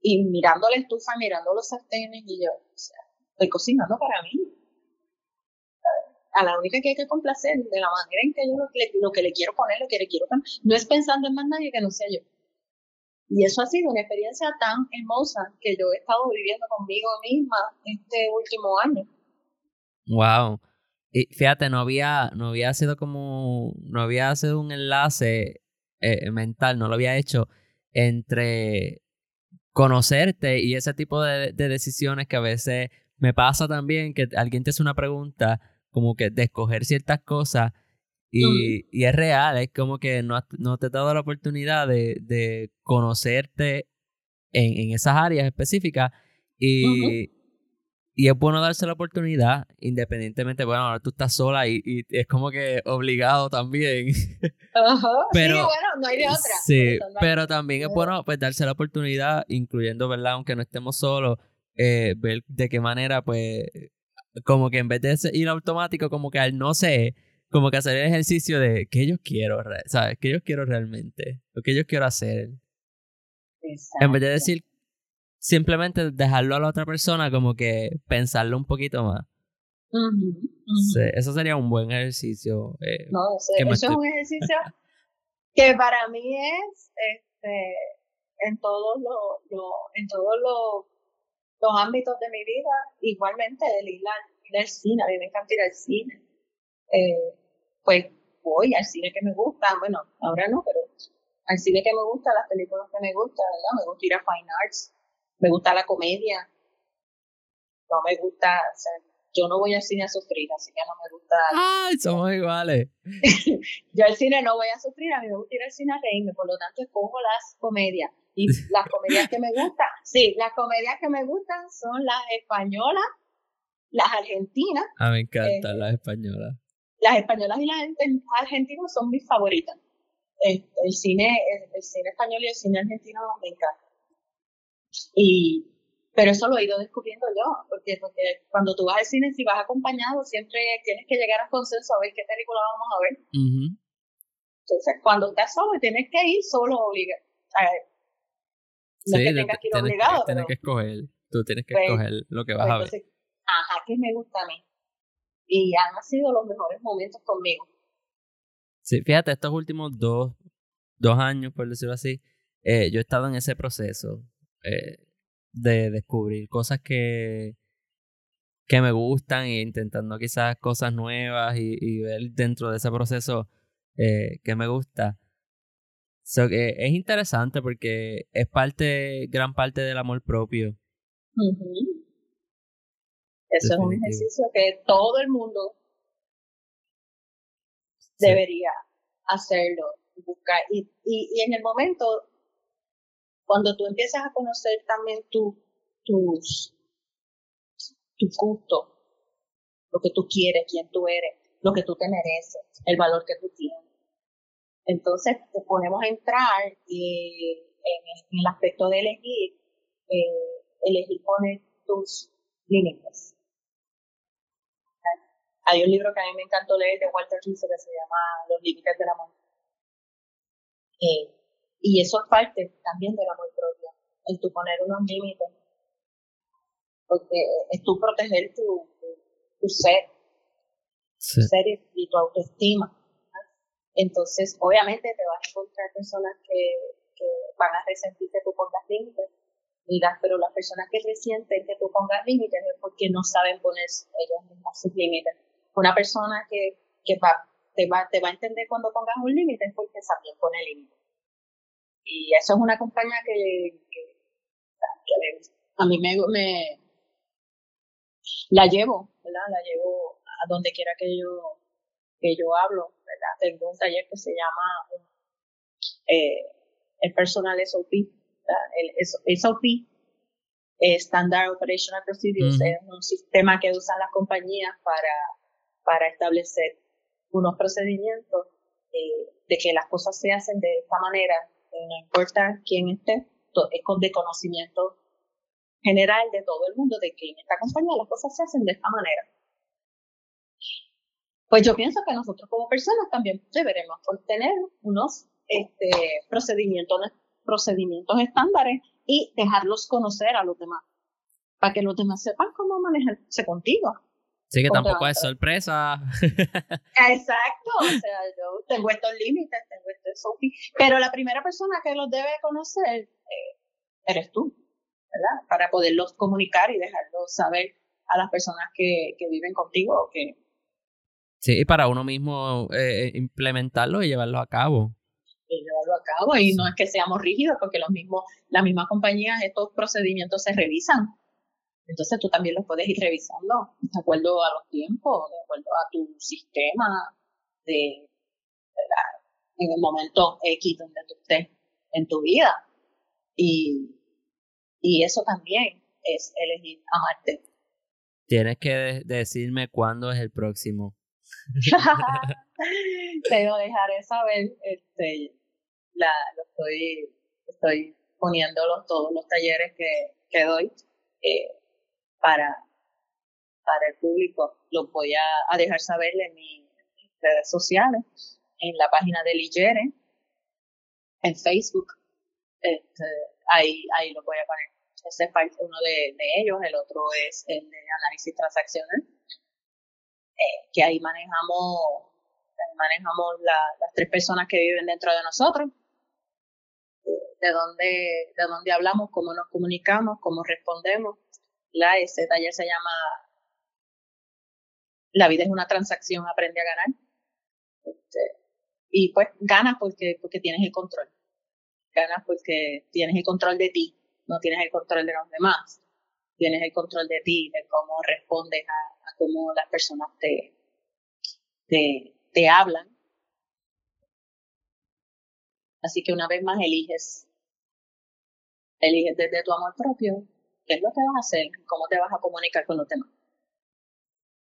y mirando la estufa, mirando los sartenes, y yo, o sea, estoy cocinando para mí. A la única que hay que complacer, de la manera en que yo lo, lo que le quiero poner, lo que le quiero poner, no es pensando en más nadie que no sea yo. Y eso ha sido una experiencia tan hermosa que yo he estado viviendo conmigo misma este último año. Wow. Y fíjate, no había, no había sido como, no había sido un enlace eh, mental, no lo había hecho entre conocerte y ese tipo de, de, decisiones que a veces me pasa también, que alguien te hace una pregunta como que de escoger ciertas cosas y, y, es real, es como que no, no te he dado la oportunidad de, de conocerte en, en, esas áreas específicas y, y, es bueno darse la oportunidad, independientemente, bueno, ahora tú estás sola y, y es como que obligado también. (laughs) pero, sí, bueno, no hay de otra. Sí, pero también es bueno pues darse la oportunidad, incluyendo, ¿verdad? Aunque no estemos solos, eh, ver de qué manera, pues, como que en vez de ir automático, como que al no sé, como que hacer el ejercicio de qué yo quiero, ¿sabes? ¿Qué yo quiero realmente? Lo que yo quiero hacer. En vez de decir simplemente dejarlo a la otra persona, como que pensarlo un poquito más. eso sería un buen ejercicio. Eh, no, eso es un ejercicio (laughs) que para mí es este, en todos los en todos los ámbitos de mi vida, igualmente el ir al cine, a mí me encanta ir al cine eh, pues voy al cine que me gusta, bueno, ahora no, pero al cine que me gusta, las películas que me gustan, ¿verdad? Me gusta ir a Fine Arts, me gusta la comedia, no me gusta, o sea, yo no voy al cine a sufrir, así que no me gusta. ¡Ay, somos iguales! (laughs) yo al cine no voy a sufrir, a mí me gusta ir al cine a reírme, por lo tanto escojo las comedias. Y (laughs) las comedias que me gustan, sí, las comedias que me gustan son las españolas, las argentinas. Ah, me encantan eh, las españolas las españolas y las argentinas son mis favoritas. El, cine, el, cine español y el cine argentino me encantan. Y, pero eso lo he ido descubriendo yo, porque, porque cuando tú vas al cine, si vas acompañado, siempre tienes que llegar a consenso a ver qué película vamos a ver. Entonces, cuando estás solo, tienes que ir solo obligado. No sí, que tengas que ir obligado. Tienes que escoger, tú tienes que pues, escoger lo que vas a ver. Ajá, ¿qué me gusta a mí? y han sido los mejores momentos conmigo. Sí, fíjate, estos últimos dos, dos años, por decirlo así, eh, yo he estado en ese proceso eh, de descubrir cosas que, que me gustan e intentando quizás cosas nuevas y, y ver dentro de ese proceso eh, que me gusta. So, que es interesante porque es parte, gran parte del amor propio. Eso es un ejercicio que todo el mundo debería hacerlo, buscar. Y, y, en el momento, cuando tú empiezas a conocer también tu, tus, tu gusto, lo que tú quieres, quién tú eres, lo que tú te mereces, el valor que tú tienes. Entonces te ponemos a entrar en, el aspecto de elegir, eh, elegir poner tus límites. Hay un libro que a mí me encantó leer de Walter Rizzo que se llama Los límites del amor. Eh, y eso es parte también del amor propio, el tú poner unos límites. Porque es tú proteger tu, tu, ser, y tu autoestima. Entonces, obviamente te vas a encontrar personas que, que van a resentir que tú pongas límites, pero las personas que resienten que tú pongas límites es porque no saben poner ellos mismos sus límites. Una persona que, que va, te, va, te va a entender cuando pongas un límite es porque también pone límites. Y eso es una compañía que, que, a mí me, me, la llevo, ¿verdad? La llevo a donde quiera que yo, que yo hablo, ¿verdad? Tengo un taller que se llama eh, el Personal SOP, el SOP, Standard Operational Procedures, es un sistema que usan las compañías para, para establecer unos procedimientos eh, de que las cosas se hacen de esta manera, no importa quién esté, es con de conocimiento general de todo el mundo de que en esta compañía las cosas se hacen de esta manera. Pues yo pienso que nosotros como personas también deberemos tener unos este, procedimientos, procedimientos estándares y dejarlos conocer a los demás, para que los demás sepan cómo manejarse contigo. Sí, que tampoco es sorpresa. (laughs) Exacto, o sea, yo tengo estos límites, tengo estos pero la primera persona que los debe conocer eh, eres tú. Para poderlos comunicar y dejarlos saber a las personas que, que viven contigo que... Sí, y para uno mismo eh, implementarlo y llevarlo a cabo. Y llevarlo a cabo, y no es que seamos rígidos, porque los mismos, las mismas compañías, estos procedimientos se revisan. Entonces tú también los puedes ir revisando de acuerdo a los tiempos, de acuerdo a tu sistema, de, en el momento X donde tú estés en tu vida. Y, y eso también es elegir amarte. Tienes que decirme cuándo es el próximo. (laughs) (laughs) Te lo dejaré saber. Este, la, lo estoy, estoy poniéndolos todos los talleres que, que doy eh, para, para el público. Los voy a, dejar saber en mis redes sociales, en la página de Ligere, en Facebook. Este, ahí, ahí lo voy a poner. Ese es uno de, ellos, el otro es el de análisis transaccional, que ahí manejamos, manejamos las tres personas que viven dentro de nosotros, de dónde, de dónde hablamos, cómo nos comunicamos, cómo respondemos. La, ese taller se llama La vida es una transacción, aprende a ganar. Este, y pues ganas porque, porque tienes el control. Ganas porque tienes el control de ti no tienes el control de los demás, tienes el control de ti, de cómo respondes a, cómo las personas te, te, hablan. Así que una vez más eliges, eliges desde tu amor propio qué es lo que vas a hacer, cómo te vas a comunicar con los demás.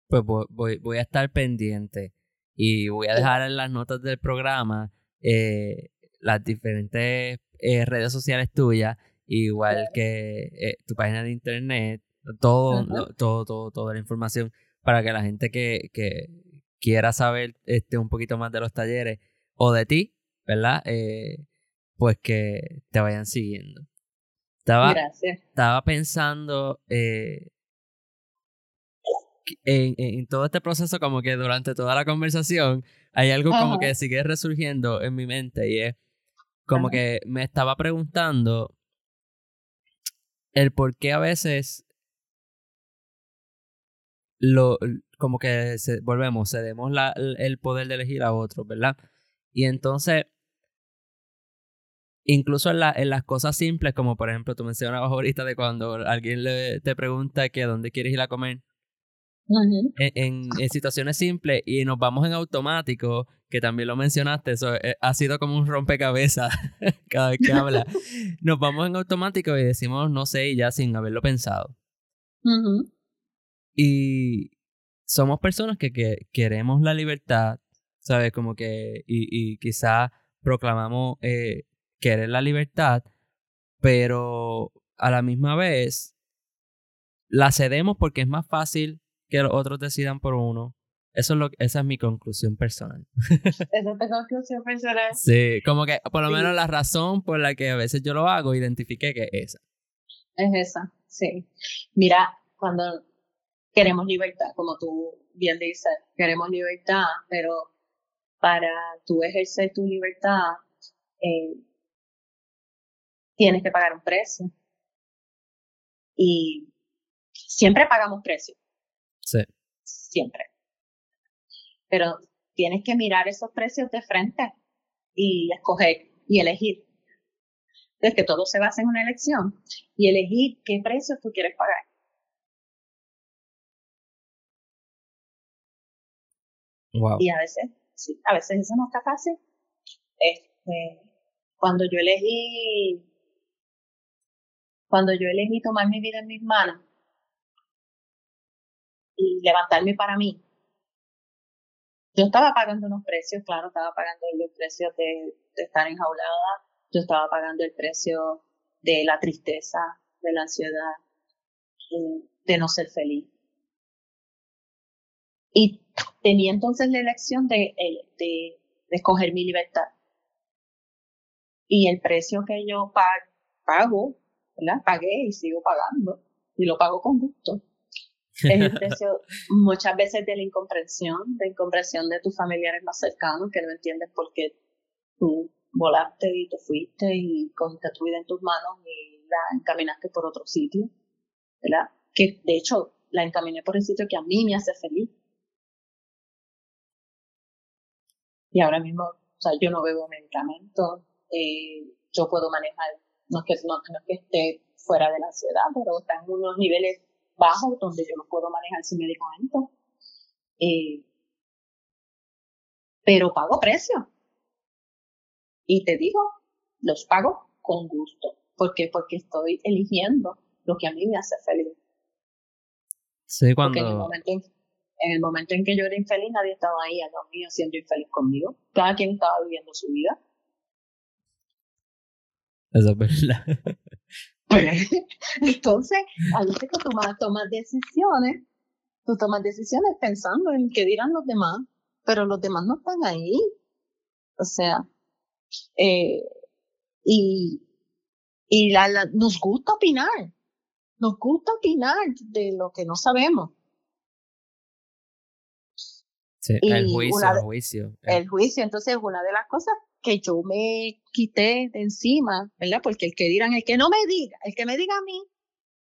Pues voy, voy, a estar pendiente y voy a dejar en las notas del programa eh, las diferentes eh, redes sociales tuyas igual que eh, tu página de internet, todo, todo, todo, toda la información para que la gente que, que quiera saber este, un poquito más de los talleres o de ti, ¿verdad? Eh, pues que te vayan siguiendo. Estaba, estaba pensando eh, en, en, todo este proceso, como que durante toda la conversación, hay algo como que sigue resurgiendo en mi mente y es como que me estaba preguntando el por qué a veces lo como que se, volvemos, cedemos la, el poder de elegir a otros, ¿verdad? Y entonces, incluso en, la, en las cosas simples, como por ejemplo tú mencionabas ahorita de cuando alguien le, te pregunta que a dónde quieres ir a comer, en, en, situaciones simples y nos vamos en automático, que también lo mencionaste, eso eh, ha sido como un rompecabezas (laughs) cada vez que habla. (laughs) nos vamos en automático y decimos no sé ya sin haberlo pensado. Y somos personas que, que, queremos la libertad, ¿sabes? Como que, y, y quizás proclamamos eh, querer la libertad, pero a la misma vez la cedemos porque es más fácil que los otros decidan por uno. Eso es lo, esa es mi conclusión personal. (laughs) esa es tu conclusión personal. Sí, como que por lo menos la razón por la que a veces yo lo hago, identifique que es esa. Es esa, sí. Mira, cuando queremos libertad, como tú bien dices, queremos libertad, pero para tú ejercer tu libertad, eh, tienes que pagar un precio. Y siempre pagamos precio. Sí. Siempre. Pero tienes que mirar esos precios de frente y escoger y elegir. Entonces, que todo se basa en una elección y elegir qué precios tú quieres pagar. Y a veces, sí, a veces eso no está fácil. Este, cuando yo elegí, cuando yo elegí tomar mi vida en mis manos y levantarme para mí, yo estaba pagando unos precios, claro, estaba pagando los precios de, estar enjaulada, yo estaba pagando el precio de la tristeza, de la ansiedad, de, de no ser feliz. Y tenía entonces la elección de, de, escoger mi libertad. Y el precio que yo pago, ¿verdad? Pagué y sigo pagando, y lo pago con gusto. Es el precio (laughs) muchas veces de la incomprensión, de incomprensión de tus familiares más cercanos, que no entiendes por qué tú volaste y te fuiste y cogiste tu vida en tus manos y la encaminaste por otro sitio, ¿verdad? Que de hecho la encaminé por el sitio que a mí me hace feliz y ahora mismo, o sea, yo no bebo medicamentos, eh, yo puedo manejar, no es, que, no, es que esté fuera de la ansiedad, pero está en unos niveles bajos donde yo no puedo manejar sin medicamentos. Eh, pero pago precio. Y te digo, los pago con gusto. ¿Por qué? Porque estoy eligiendo lo que a mí me hace feliz. Sí, cuando... en el momento en, en el momento en que yo era infeliz, nadie estaba ahí a lo mío siendo infeliz conmigo. Cada quien estaba viviendo su vida. Eso (laughs) es verdad. Pues, entonces, a veces que tomas, tomas decisiones, tú tomas decisiones pensando en qué dirán los demás, pero los demás no están ahí. O sea, eh, y, y la, nos gusta opinar, nos gusta opinar de lo que no sabemos el juicio, el juicio. El juicio, entonces una de las cosas que yo me quité de encima, ¿verdad? Porque el que dirán, el que no me diga, el que me diga a mí,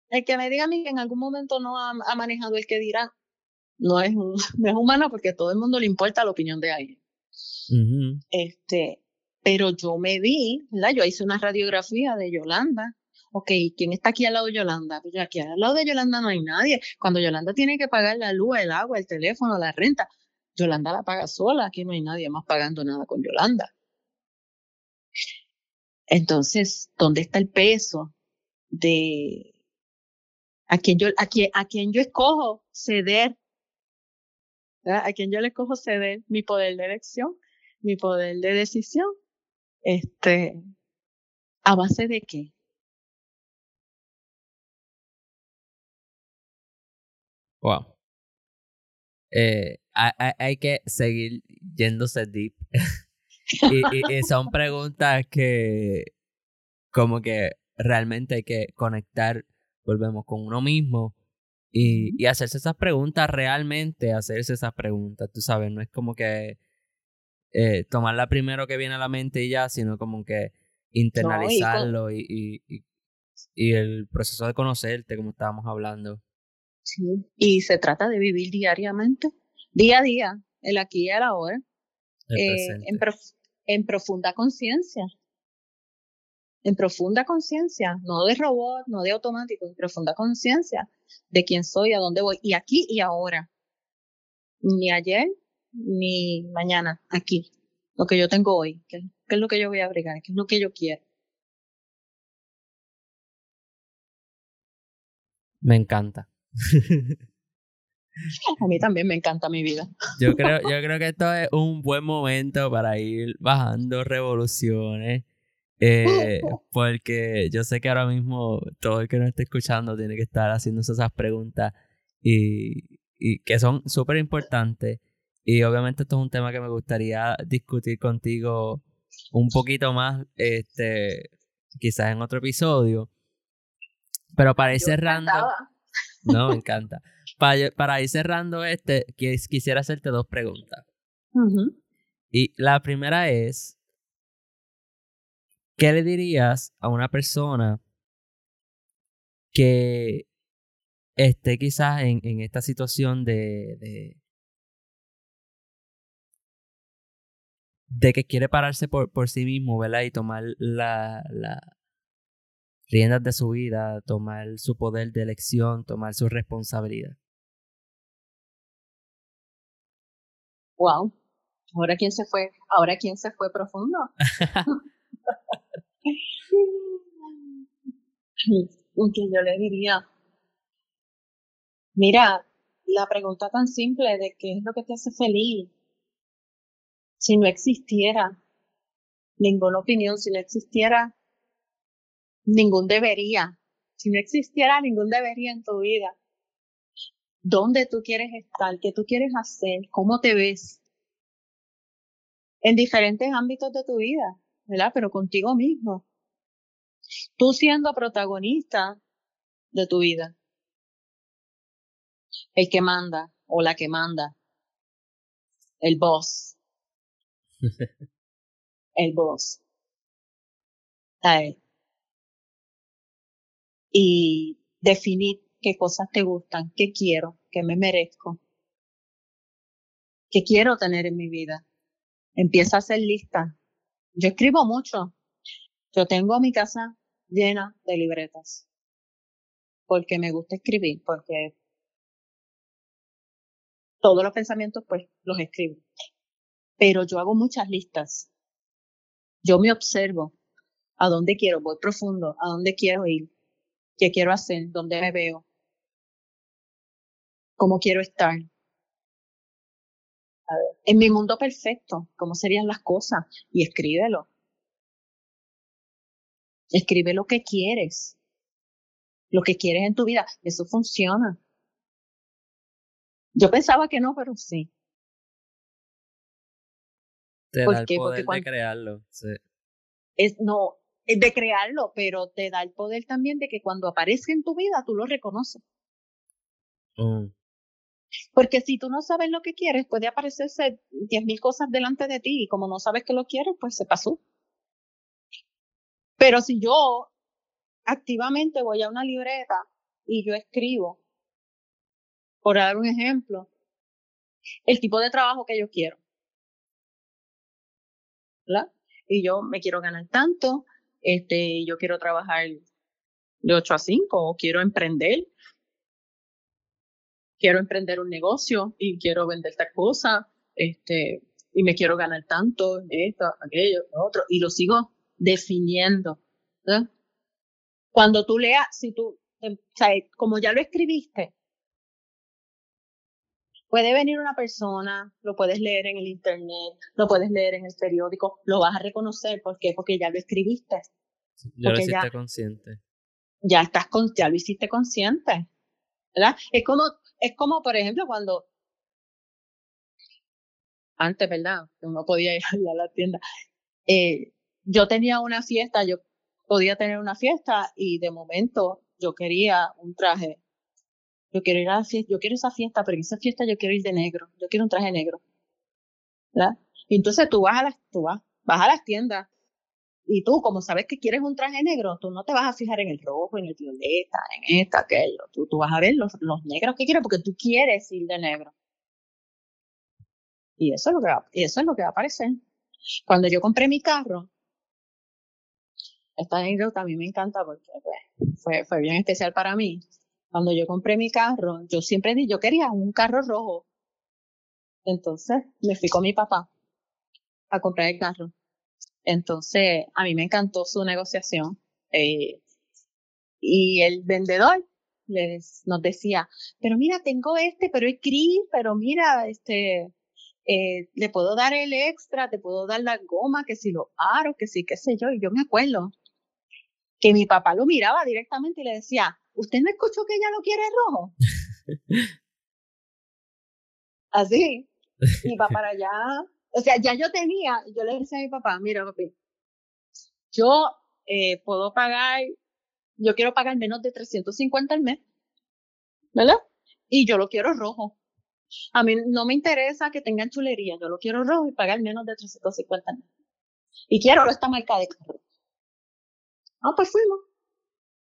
el que me diga a mí que en algún momento no ha, manejado el que dirá, no es, (laughs) no es humano porque a todo el mundo le importa la opinión de alguien. Este, pero yo me vi, ¿verdad? Yo hice una radiografía de Yolanda. Ok, ¿quién está aquí al lado de Yolanda? Pues aquí al lado de Yolanda no hay nadie. Cuando Yolanda tiene que pagar la luz, el agua, el teléfono, la renta, Yolanda la paga sola, aquí no hay nadie más pagando nada con Yolanda. Entonces, ¿dónde está el peso de a quien yo, a quien, a quien yo escojo ceder? A quien yo le escojo ceder mi poder de elección, mi poder de decisión. Este, ¿a base de qué? Wow. Eh, hay, que seguir yéndose deep. (laughs) y, son preguntas que como que realmente hay que conectar, volvemos con uno mismo y, y hacerse esas preguntas realmente, hacerse esas preguntas, tú sabes, no es como que eh, tomarla primero que viene a la mente y ya, sino como que internalizarlo y, y, y, el proceso de conocerte, como estábamos hablando. Sí. Y se trata de vivir diariamente día a día, el aquí y el ahora, eh, en, en profunda conciencia. En profunda conciencia, no de robot, no de automático, en profunda conciencia de quién soy, a dónde voy, y aquí y ahora. Ni ayer, ni mañana, aquí. Lo que yo tengo hoy, qué, qué es lo que yo voy a abrigar, qué es lo que yo quiero. Me encanta. (laughs) A mí también me encanta mi vida. Yo creo, yo creo que esto es un buen momento para ir bajando revoluciones. Eh, (laughs) porque yo sé que ahora mismo todo el que nos esté escuchando tiene que estar haciéndose esas preguntas y, y que son súper importantes. Y obviamente esto es un tema que me gustaría discutir contigo un poquito más, este, quizás en otro episodio. Pero para ir cerrando. No, me encanta. Para, ir cerrando este, quisiera hacerte dos preguntas. Y la primera es, ¿qué le dirías a una persona que esté quizás en, en esta situación de, de, de, que quiere pararse por, por sí mismo, ¿verdad? Y tomar la, la riendas de su vida, tomar su poder de elección, tomar su responsabilidad. Wow. Ahora quién se fue, ahora quién se fue profundo. (laughs) que yo le diría, mira, la pregunta tan simple de qué es lo que te hace feliz, si no existiera ninguna opinión, si no existiera ningún debería, si no existiera ningún debería en tu vida, ¿dónde tú quieres estar? ¿Qué tú quieres hacer? ¿Cómo te ves? En diferentes ámbitos de tu vida, ¿verdad? Pero contigo mismo. Tú siendo protagonista de tu vida. El que manda o la que manda. El boss. (laughs) el boss. Y definir qué cosas te gustan, qué quiero, qué me merezco, qué quiero tener en mi vida. Empieza a hacer lista. Yo escribo mucho. Yo tengo mi casa llena de libretas. Porque me gusta escribir, porque todos los pensamientos pues los escribo. Pero yo hago muchas listas. Yo me observo a dónde quiero, voy profundo, a dónde quiero ir, qué quiero hacer, dónde me veo, cómo quiero estar. en mi mundo perfecto, cómo serían las cosas y escríbelo. Escribe lo que quieres. Lo que quieres en tu vida. Eso funciona. Yo pensaba que no, pero sí. Te da el poder de crearlo. Es, no, es de crearlo, pero te da el poder también de que cuando aparezca en tu vida tú lo reconoces. Mm. Porque si tú no sabes lo que quieres, puede aparecerse diez mil cosas delante de ti y como no sabes que lo quieres, pues se pasó. Pero si yo activamente voy a una libreta y yo escribo, por dar un ejemplo, el tipo de trabajo que yo quiero. Y yo me quiero ganar tanto, este, yo quiero trabajar de 8 a 5 o quiero emprender. Quiero emprender un negocio y quiero vender tal cosa, este, y me quiero ganar tanto, esto, aquello, lo otro, y lo sigo definiendo. Cuando tú leas, si tú, em, o sea, como ya lo escribiste, puede venir una persona, lo puedes leer en el internet, lo puedes leer en el periódico, lo vas a reconocer, ¿por qué? Porque ya lo escribiste. Ya lo hiciste consciente. Ya estás con, ya lo hiciste consciente. ¿Verdad? Es como, es como, por ejemplo, cuando antes, ¿verdad? Uno podía ir (laughs) a la tienda. Eh, yo tenía una fiesta, yo podía tener una fiesta y de momento yo quería un traje. Yo quiero ir a yo quiero esa fiesta, pero en esa fiesta yo quiero ir de negro, yo quiero un traje negro. ¿Verdad? Y entonces tú vas a las, tú vas, vas a las tiendas y tú, como sabes que quieres un traje negro, tú no te vas a fijar en el rojo, en el violeta, en esta, aquello. Tú, tú vas a ver los, los negros que quieres porque tú quieres ir de negro. Y eso es lo que va, y eso es lo que va a aparecer. Cuando yo compré mi carro, esta anécdota a mí me encanta porque pues, fue, fue bien especial para mí. Cuando yo compré mi carro, yo siempre dije, yo quería un carro rojo. Entonces me fui con mi papá a comprar el carro. Entonces a mí me encantó su negociación. Eh, y el vendedor les, nos decía, pero mira, tengo este, pero es gris, pero mira, este, eh, le puedo dar el extra, te puedo dar la goma, que si lo aro, que sí, qué sé yo. Y yo me acuerdo que mi papá lo miraba directamente y le decía, ¿usted no escuchó que ella lo quiere rojo? (laughs) Así. Y va para (laughs) allá. O sea, ya yo tenía, yo le decía a mi papá, mira, papi, yo eh, puedo pagar, yo quiero pagar menos de 350 al mes, ¿verdad? y yo lo quiero rojo. A mí no me interesa que tengan chulería, yo lo quiero rojo y pagar menos de 350 Y quiero esta marca de carro. Ah, pues fuimos.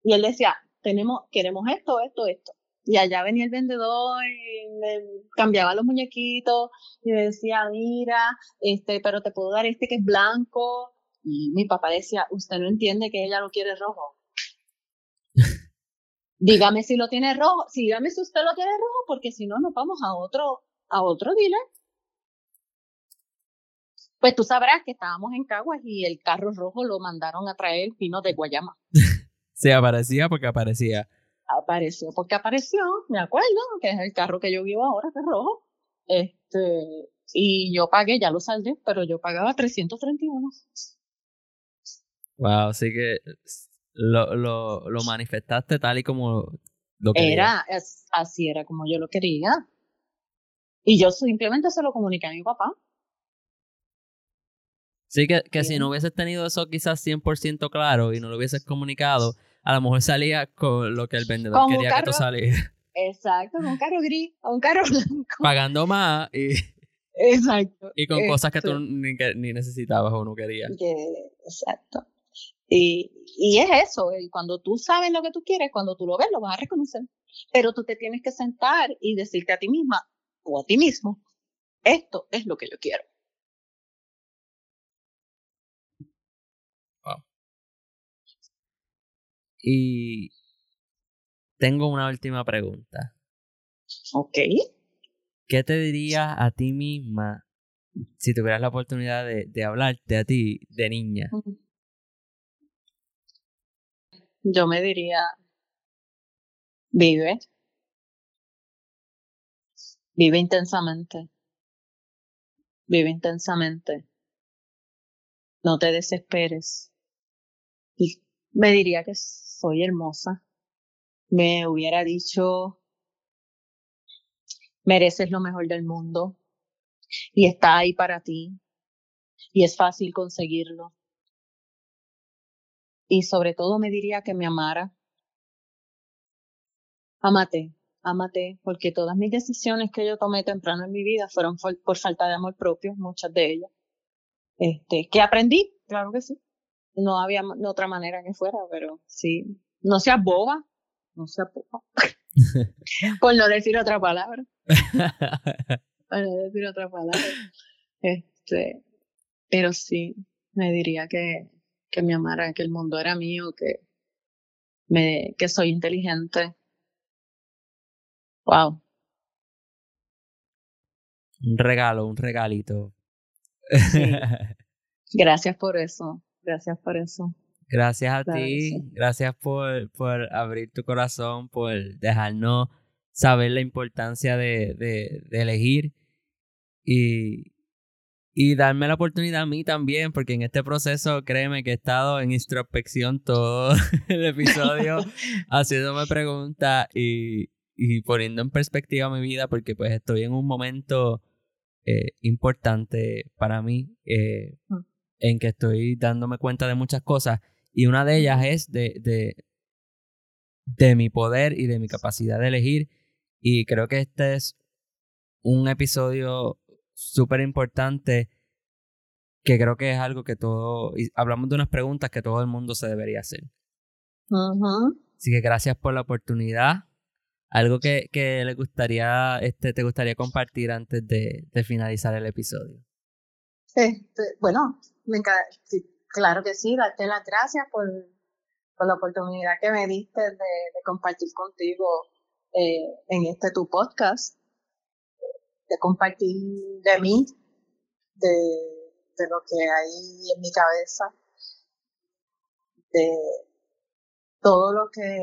Y él decía, tenemos, queremos esto, esto, esto. Y allá venía el vendedor y me cambiaba los muñequitos y me decía, mira, este, pero te puedo dar este que es blanco. Y mi papá decía, usted no entiende que ella lo quiere rojo. (laughs) dígame si lo tiene rojo, sí, dígame si usted lo tiene rojo, porque si no, nos vamos a otro, a otro dealer. Pues tú sabrás que estábamos en Caguas y el carro rojo lo mandaron a traer vino de Guayama. (laughs) Se aparecía porque aparecía. Apareció porque apareció, me acuerdo, que es el carro que yo vivo ahora, que es rojo. Este, y yo pagué, ya lo saldé, pero yo pagaba 331. Wow, así que lo, lo, lo manifestaste tal y como lo quería. Era, así era como yo lo quería. Y yo simplemente se lo comuniqué a mi papá. Sí, que, que si no hubieses tenido eso quizás 100% claro y no lo hubieses comunicado, a lo mejor salía con lo que el vendedor quería que tú salieras. (laughs) Exacto, con un carro gris o un carro blanco. Pagando más y... Exacto. Y con cosas que tú ni, ni necesitabas o no querías. exacto. Y, y es eso, y cuando tú sabes lo que tú quieres, cuando tú lo ves, lo vas a reconocer. Pero tú te tienes que sentar y decirte a ti misma o a ti mismo, esto es lo que yo quiero. Y tengo una última pregunta. Ok. ¿Qué te dirías a ti misma si tuvieras la oportunidad de, de hablarte a ti de niña? Yo me diría, vive, vive intensamente, vive intensamente, no te desesperes. Y me diría que soy hermosa. Me hubiera dicho, mereces lo mejor del mundo y está ahí para ti y es fácil conseguirlo y sobre todo me diría que me amara. Amate, amate, porque todas mis decisiones que yo tomé temprano en mi vida fueron por, falta de amor propio, muchas de ellas. Este, que aprendí, claro que sí. No había otra manera que fuera, pero sí. No seas boba, no seas boba. (laughs) por no decir otra palabra. (laughs) por no decir otra palabra. Este, pero sí, me diría que, que me amara, que el mundo era mío, que, me, que soy inteligente. Wow. Un regalo, un regalito. (laughs) Gracias por eso, gracias por eso. Gracias a ti, gracias por, por abrir tu corazón, por dejarnos saber la importancia de, de, de elegir y, y darme la oportunidad a mí también, porque en este proceso, créeme que he estado en introspección todo (laughs) el episodio, (laughs) haciéndome preguntas y, y, poniendo en perspectiva mi vida, porque pues estoy en un momento eh, importante para mí, eh, mm. En que estoy dándome cuenta de muchas cosas, y una de ellas es de, de, de mi poder y de mi capacidad de elegir, y creo que este es un episodio súper importante que creo que es algo que todo, y hablamos de unas preguntas que todo el mundo se debería hacer. Así que gracias por la oportunidad. Algo que, que le gustaría, este, te gustaría compartir antes de, de finalizar el episodio. Este, bueno, me claro que sí, darte las gracias por, la oportunidad que me diste de, compartir contigo eh, en este tu podcast de compartir de mí, de lo que hay en mi cabeza, de todo lo que,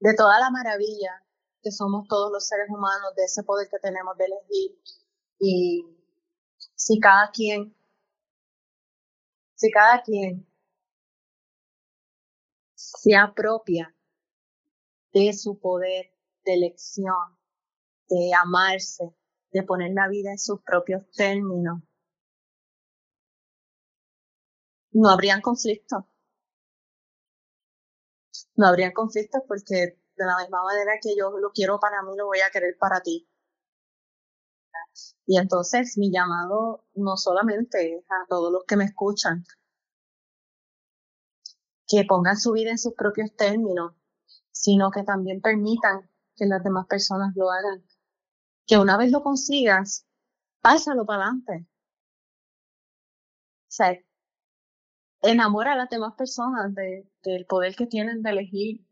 de toda la maravilla que somos todos los seres humanos, de ese poder que tenemos de elegir. Y si cada quien, si cada quien se apropia de su poder de elección, de amarse, de poner la vida en sus propios términos, no habrían conflictos. No habrían conflictos porque de la misma manera que yo lo quiero para mí, lo voy a querer para ti. Y entonces mi llamado no solamente es a todos los que me escuchan, que pongan su vida en sus propios términos, sino que también permitan que las demás personas lo hagan. Que una vez lo consigas, pásalo para adelante. O sea, enamora a las demás personas de, del poder que tienen de elegir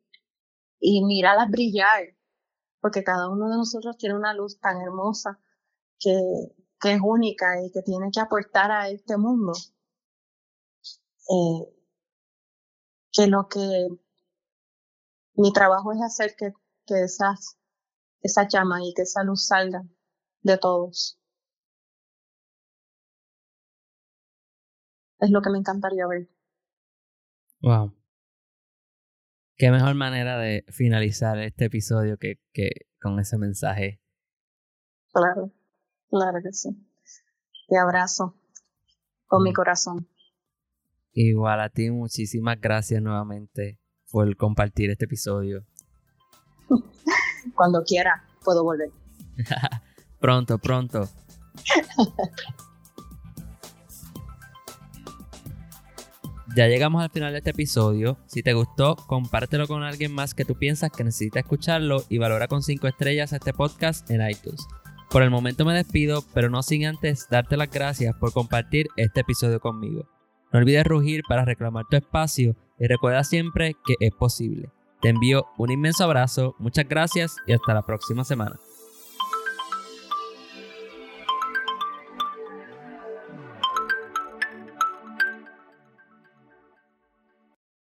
y míralas brillar, porque cada uno de nosotros tiene una luz tan hermosa que, que es única y que tiene que aportar a este mundo. Eh, que lo que mi trabajo es hacer que, que esas, esa llama y que esa luz salga de todos. Es lo que me encantaría ver. Wow. Qué mejor manera de finalizar este episodio que, que con ese mensaje. Claro, claro que sí. Te abrazo con mi mm. corazón. Igual a ti, muchísimas gracias nuevamente por compartir este episodio. (laughs) Cuando quiera, puedo volver. (laughs) pronto, pronto. (laughs) Ya llegamos al final de este episodio. Si te gustó, compártelo con alguien más que tú piensas que necesita escucharlo y valora con 5 estrellas este podcast en iTunes. Por el momento me despido, pero no sin antes darte las gracias por compartir este episodio conmigo. No olvides rugir para reclamar tu espacio y recuerda siempre que es posible. Te envío un inmenso abrazo, muchas gracias y hasta la próxima semana.